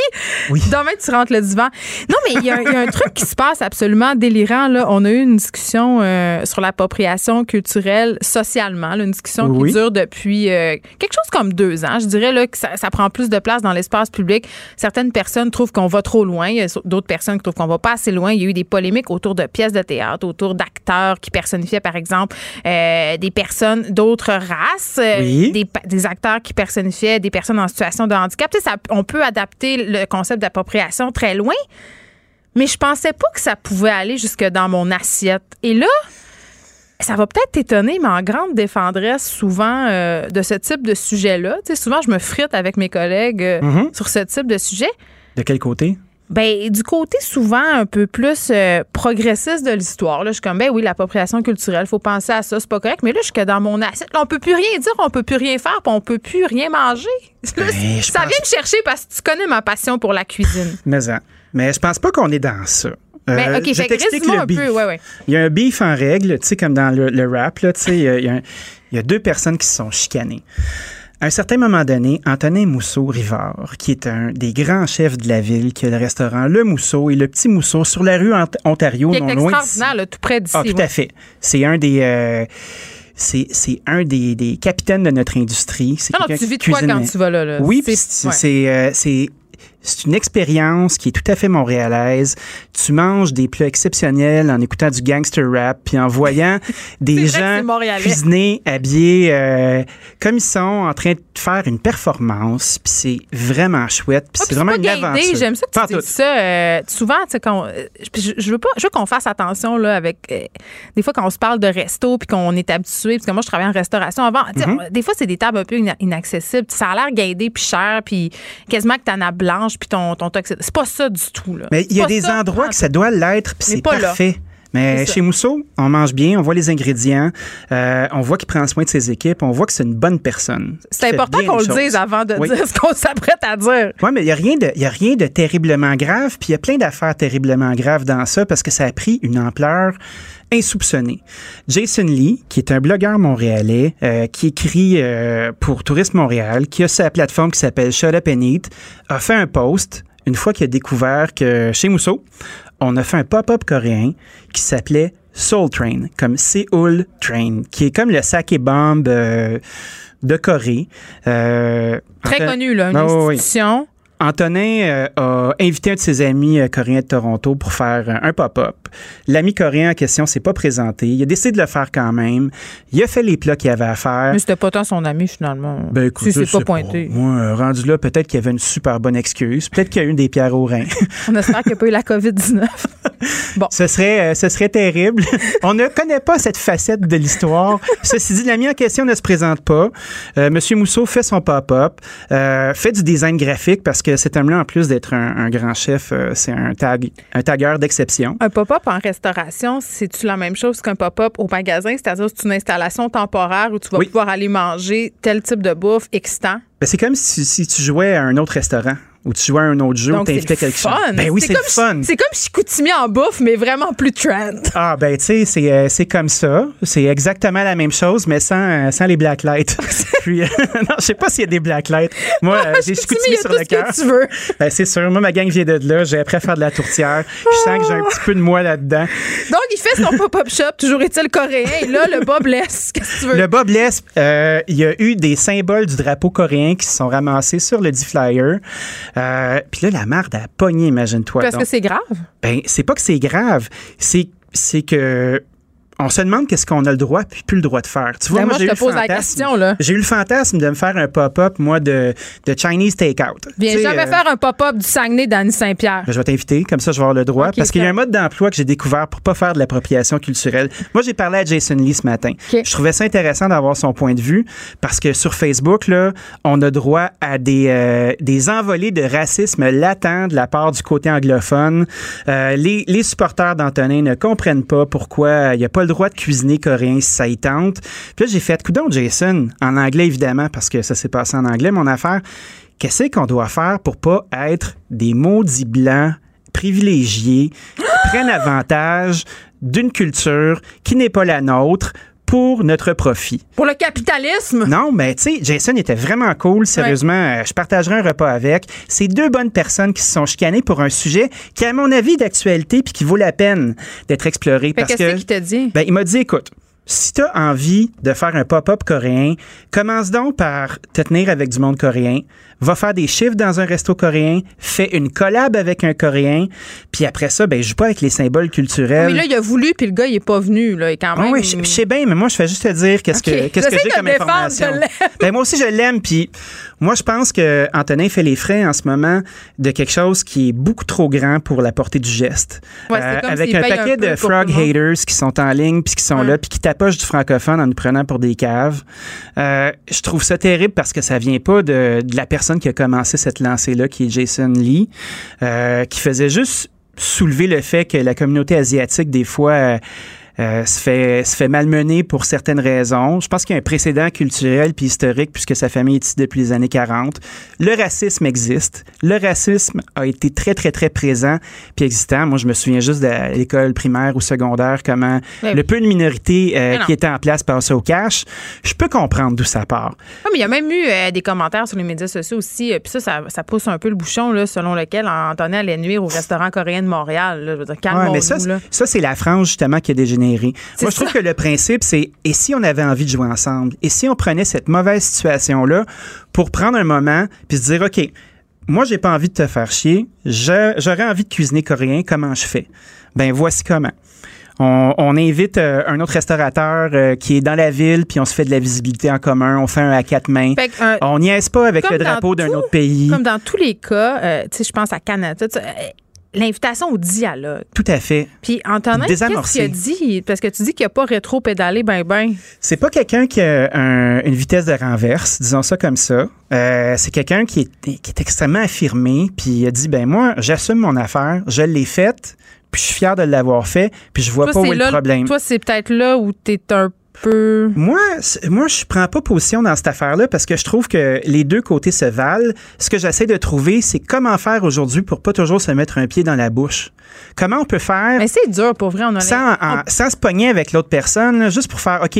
Oui. Demain, tu rentres le divan. Non, mais il y, a- il y a un truc qui se passe absolument délirant. Là. On a eu une discussion euh, sur l'appropriation culturelle socialement, là, une discussion Oui. qui dure depuis quelque chose comme deux ans. Je dirais là, que ça, ça prend plus de place dans l'espace public. Certaines personnes trouvent qu'on va trop loin. Il y a d'autres personnes qui trouvent qu'on va pas assez loin. Il y a eu des polémiques autour de pièces de théâtre, autour d'acteurs qui personnifiaient, par exemple, euh, des personnes d'autres races, euh, Oui. des, acteurs qui personnifiaient des personnes en situation de handicap. Tu sais, ça- on peut adapter le concept d'appropriation très loin, mais je pensais pas que ça pouvait aller jusque dans mon assiette. Et là, ça va peut-être t'étonner, mais en grande défendresse souvent euh, de ce type de sujet-là. Tu sais, souvent, je me frite avec mes collègues euh, Mhm. sur ce type de sujet. De quel côté? Ben, du côté souvent un peu plus euh, progressiste de l'histoire. Là, je suis comme, ben oui, l'appropriation culturelle, faut penser à ça, c'est pas correct. Mais là, je suis que dans mon assiette, on peut plus rien dire, on peut plus rien faire, puis on peut plus rien manger. *laughs* Ben, ça pense- vient me chercher parce que tu connais ma passion pour la cuisine. *laughs* Mais, en- mais je pense pas qu'on est dans ça. Ben, Euh, OK, je t'explique un peu. Ouais, ouais. Il y a un beef en règle, tu sais, comme dans le, le rap, là, tu sais, il y a- il y, a un- il y a deux personnes qui se sont chicanées. À un certain moment donné, Antonin Mousseau-Rivard, qui est un des grands chefs de la ville, qui a le restaurant Le Mousseau et le Petit Mousseau sur la rue Ont- Ontario, Qui est non loin d'ici. tout près d'ici. Ah, tout ouais. à fait. C'est un des... euh, c'est un des, des capitaines de notre industrie. Non, tu vis de quoi quand tu vas là, là? Oui, C'est- ouais. euh, c'est une expérience qui est tout à fait montréalaise. Tu manges des plats exceptionnels en écoutant du gangster rap, puis en voyant *laughs* des gens cuisiner, habillés euh, comme ils sont, en train de faire une performance. Puis c'est vraiment chouette. Puis Ah, c'est vraiment une aventure. J'aime ça que tu dis ça. euh, souvent, tu sais, quand, euh, je, je veux pas, je veux qu'on fasse attention là avec. euh, des fois, quand on se parle de resto puis qu'on est habitué, parce que moi, je travaillais en restauration avant. Mhm. on- Des fois, c'est des tables un peu ina- inaccessibles. Ça a l'air guindé puis cher puis quasiment que t'en as blanche puis ton, ton toxique. C'est pas ça du tout. Là. Mais il y a des endroits que ça doit l'être, puis c'est parfait. Mais chez Mousseau, on mange bien, on voit les ingrédients, euh, on voit qu'il prend soin de ses équipes, on voit que c'est une bonne personne. C'est important qu'on le dise avant de dire ce qu'on s'apprête à dire. Oui, mais il n'y a, rien de, a rien de terriblement grave, puis il y a plein d'affaires terriblement graves dans ça parce que ça a pris une ampleur insoupçonnée. Jason Lee, qui est un blogueur montréalais, euh, qui écrit euh, pour Tourisme Montréal, qui a sa plateforme qui s'appelle Shut Up and Eat, a fait un post une fois qu'il a découvert que chez Mousseau, on a fait un pop-up coréen qui s'appelait Soul Train, comme Seoul Train, qui est comme le sake bomb euh, de Corée. Euh, Très connu, là, une institution. Antonin euh, a invité un de ses amis euh, coréens de Toronto pour faire un pop-up. L'ami coréen en question s'est pas présenté. Il a décidé de le faire quand même. Il a fait les plats qu'il avait à faire. Mais c'était pas tant son ami finalement. Ben écoute, si c'est pas pointé. Moi, rendu là, peut-être qu'il y avait une super bonne excuse. Peut-être qu'il y a eu des pierres au rein. *laughs* On espère qu'il n'y a pas eu la COVID-19. *laughs* bon. Ce serait, euh, ce serait terrible. On ne connaît pas cette facette de l'histoire. Ceci dit, l'ami en question ne se présente pas. Monsieur Mousseau fait son pop-up, fait du design graphique parce que que cet homme-là, en plus d'être un, grand chef, euh, c'est un tag, un tagueur d'exception. Un pop-up en restauration, c'est-tu la même chose qu'un pop-up au magasin? C'est-à-dire c'est une installation temporaire où tu vas pouvoir aller manger tel type de bouffe excitant? Ben, c'est comme si, tu jouais à un autre restaurant ou tu jouais à un autre jeu ou t'invitais quelqu'un. Ben oui, c'est fun. C'est comme Chicoutimi en bouffe, mais vraiment plus trend. *laughs* Ah, ben tu sais, euh, c'est comme ça. C'est exactement la même chose, mais sans, euh, sans les blacklights. *laughs* Puis, euh, *laughs* non, je sais pas s'il y a des blacklights. Moi, j'ai Chicoutimi sur le cœur. tu veux. Ben, c'est sûr. Moi, ma gang vient de là. J'ai appris à faire de la tourtière. Je sens que j'ai un petit peu de moi là-dedans. Donc, il fait son pop-up shop, toujours est-il coréen. Et là, le Bob qu'est-ce que tu veux? Le Bob Less, il y a eu des symboles du drapeau coréen qui se sont ramassés sur le D-Flyer. Puis là, la marde a pogné, imagine-toi. Parce que c'est grave? Ben, c'est pas que c'est grave. C'est, c'est que on se demande qu'est-ce qu'on a le droit puis plus le droit de faire. Tu vois, ben, moi, je te pose la question là. J'ai eu le fantasme de me faire un pop-up moi de, de Chinese takeout. Viens jamais euh, faire un pop-up du Saguenay d'Annie Saint-Pierre. Ben, je vais t'inviter, comme ça je vais avoir le droit parce qu'il y a un mode d'emploi que j'ai découvert pour pas faire de l'appropriation culturelle. Moi, j'ai parlé à Jason Lee ce matin. Je trouvais ça intéressant d'avoir son point de vue parce que sur Facebook là, on a droit à des euh, des envolées de racisme latent de la part du côté anglophone. Euh, les, les supporters d'Antonin ne comprennent pas pourquoi il n'y a pas droit de cuisiner coréen si ça y tente. Puis là, j'ai fait, coudon, Jason, en anglais évidemment, parce que ça s'est passé en anglais, mon affaire. Qu'est-ce qu'on doit faire pour pas être des maudits blancs privilégiés qui prennent avantage d'une culture qui n'est pas la nôtre pour notre profit. Pour le capitalisme? Non, mais tu sais, Jason était vraiment cool, sérieusement. Euh, je partagerai un repas avec. C'est deux bonnes personnes qui se sont chicanées pour un sujet qui, à mon avis, d'actualité puis qui vaut la peine d'être exploré. Qu'est-ce qu'il t'a dit? Ben, il m'a dit, écoute, si tu as envie de faire un pop-up coréen, commence donc par te tenir avec du monde coréen, va faire des chiffres dans un resto coréen, fais une collab avec un coréen, puis après ça, ben, je joue pas avec les symboles culturels. mais là, il a voulu, puis le gars, il est pas venu, là, quand même. oui, je, sais bien, mais moi, je fais juste te dire qu'est-ce que, qu'est-ce que j'ai comme information. Ben, moi aussi, je l'aime, puis moi, je pense que Antonin fait les frais en ce moment de quelque chose qui est beaucoup trop grand pour la portée du geste. Ouais, euh, avec un paquet de frog haters qui sont en ligne, puis qui sont là, puis qui tapochent du francophone en nous prenant pour des caves. Euh, je trouve ça terrible parce que ça vient pas de, de la personne qui a commencé cette lancée-là, qui est Jason Lee, euh, qui faisait juste soulever le fait que la communauté asiatique, des fois, euh, euh, se, fait, se fait malmener pour certaines raisons. Je pense qu'il y a un précédent culturel puis historique puisque sa famille est ici depuis les années 40. Le racisme existe. Le racisme a été très, très, très présent puis existant. Moi, je me souviens juste de l'école primaire ou secondaire, comment le peu de minorités euh, qui étaient en place passaient au cash. Je peux comprendre d'où ça part. mais il y a même eu euh, des commentaires sur les médias sociaux aussi. puis ça, ça, pousse un peu le bouchon là, selon lequel Antonin allait nuire au restaurant coréen de Montréal. Là. Je veux dire, mais ça, ça c'est la frange justement qui a dégénéré moi, je trouve que le principe, c'est et si on avait envie de jouer ensemble? Et si on prenait cette mauvaise situation-là pour prendre un moment puis se dire, OK, moi, j'ai pas envie de te faire chier. J'aurais envie de cuisiner coréen. Comment je fais? Ben, voici comment. On, invite euh, un autre restaurateur euh, qui est dans la ville, puis on se fait de la visibilité en commun. On fait un à quatre mains. Euh, on n'y est pas avec le drapeau d'un autre pays. Comme dans tous les cas, tu sais, je pense à Canada l'invitation au dialogue. Tout à fait. Puis Antonin, qu'est-ce qu'il a dit? Parce que tu dis qu'il n'a pas rétro-pédalé ben ben. C'est pas quelqu'un qui a une vitesse de renverse, disons ça comme ça. Euh, c'est quelqu'un qui est, qui est extrêmement affirmé, puis il a dit, ben moi, j'assume mon affaire, je l'ai faite, puis je suis fier de l'avoir fait, puis je vois pas où est le problème. Toi, c'est peut-être là où tu es un Moi, moi, je prends pas position dans cette affaire-là parce que je trouve que les deux côtés se valent. Ce que j'essaie de trouver, c'est comment faire aujourd'hui pour pas toujours se mettre un pied dans la bouche. Comment on peut faire. Mais c'est dur pour vrai, on sans, sans se pogner avec l'autre personne, juste pour faire, OK,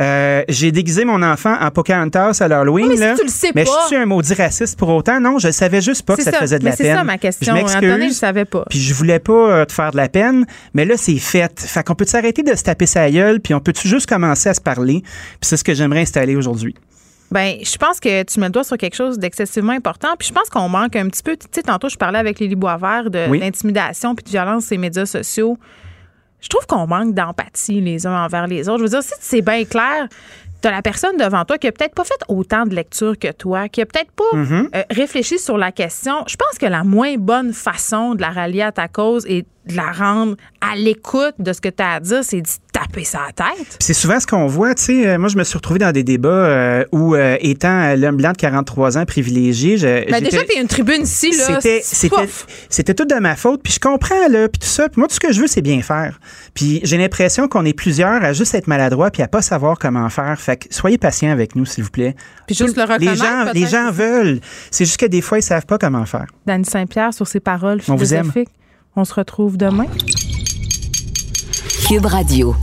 euh, j'ai déguisé mon enfant en Pocahontas à l'Halloween. mais là, tu le sais mais pas. je suis un maudit raciste pour autant? Non, je savais juste pas que ça, te faisait de la peine. C'est ça ma question. Je Anthony, je savais pas. Puis je voulais pas euh, te faire de la peine, mais là, c'est fait. Fait qu'on peut s'arrêter de se taper sa gueule, puis on peut juste commencer à se parler? Puis c'est ce que j'aimerais installer aujourd'hui. Ben, je pense que tu mets le doigt sur quelque chose d'excessivement important. Puis je pense qu'on manque un petit peu. Tu sais, tantôt, je parlais avec Lily Boisvert de l'intimidation puis de violence sur les médias sociaux. Je trouve qu'on manque d'empathie les uns envers les autres. Je veux dire, si c'est bien clair, tu as la personne devant toi qui a peut-être pas fait autant de lecture que toi, qui a peut-être pas Mm-hmm. euh, réfléchi sur la question. Je pense que la moins bonne façon de la rallier à ta cause et de la rendre à l'écoute de ce que tu as à dire, c'est de taper sa tête. C'est souvent ce qu'on voit, tu sais. euh, moi, je me suis retrouvé dans des débats euh, où, euh, étant l'homme blanc de 43 ans privilégié, je, Ben déjà, t'es une tribune ici, là. C'était, tout de ma faute. Puis je comprends, là, puis tout ça. Puis moi, tout ce que je veux, c'est bien faire. Puis j'ai l'impression qu'on est plusieurs à juste être maladroits puis à pas savoir comment faire. Fait que soyez patients avec nous, s'il vous plaît. Puis juste le les reconnaître, gens, les gens veulent. C'est juste que des fois, ils savent pas comment faire. Danny Saint-Pierre sur ses paroles On vous aime. On se retrouve demain. Cube Radio.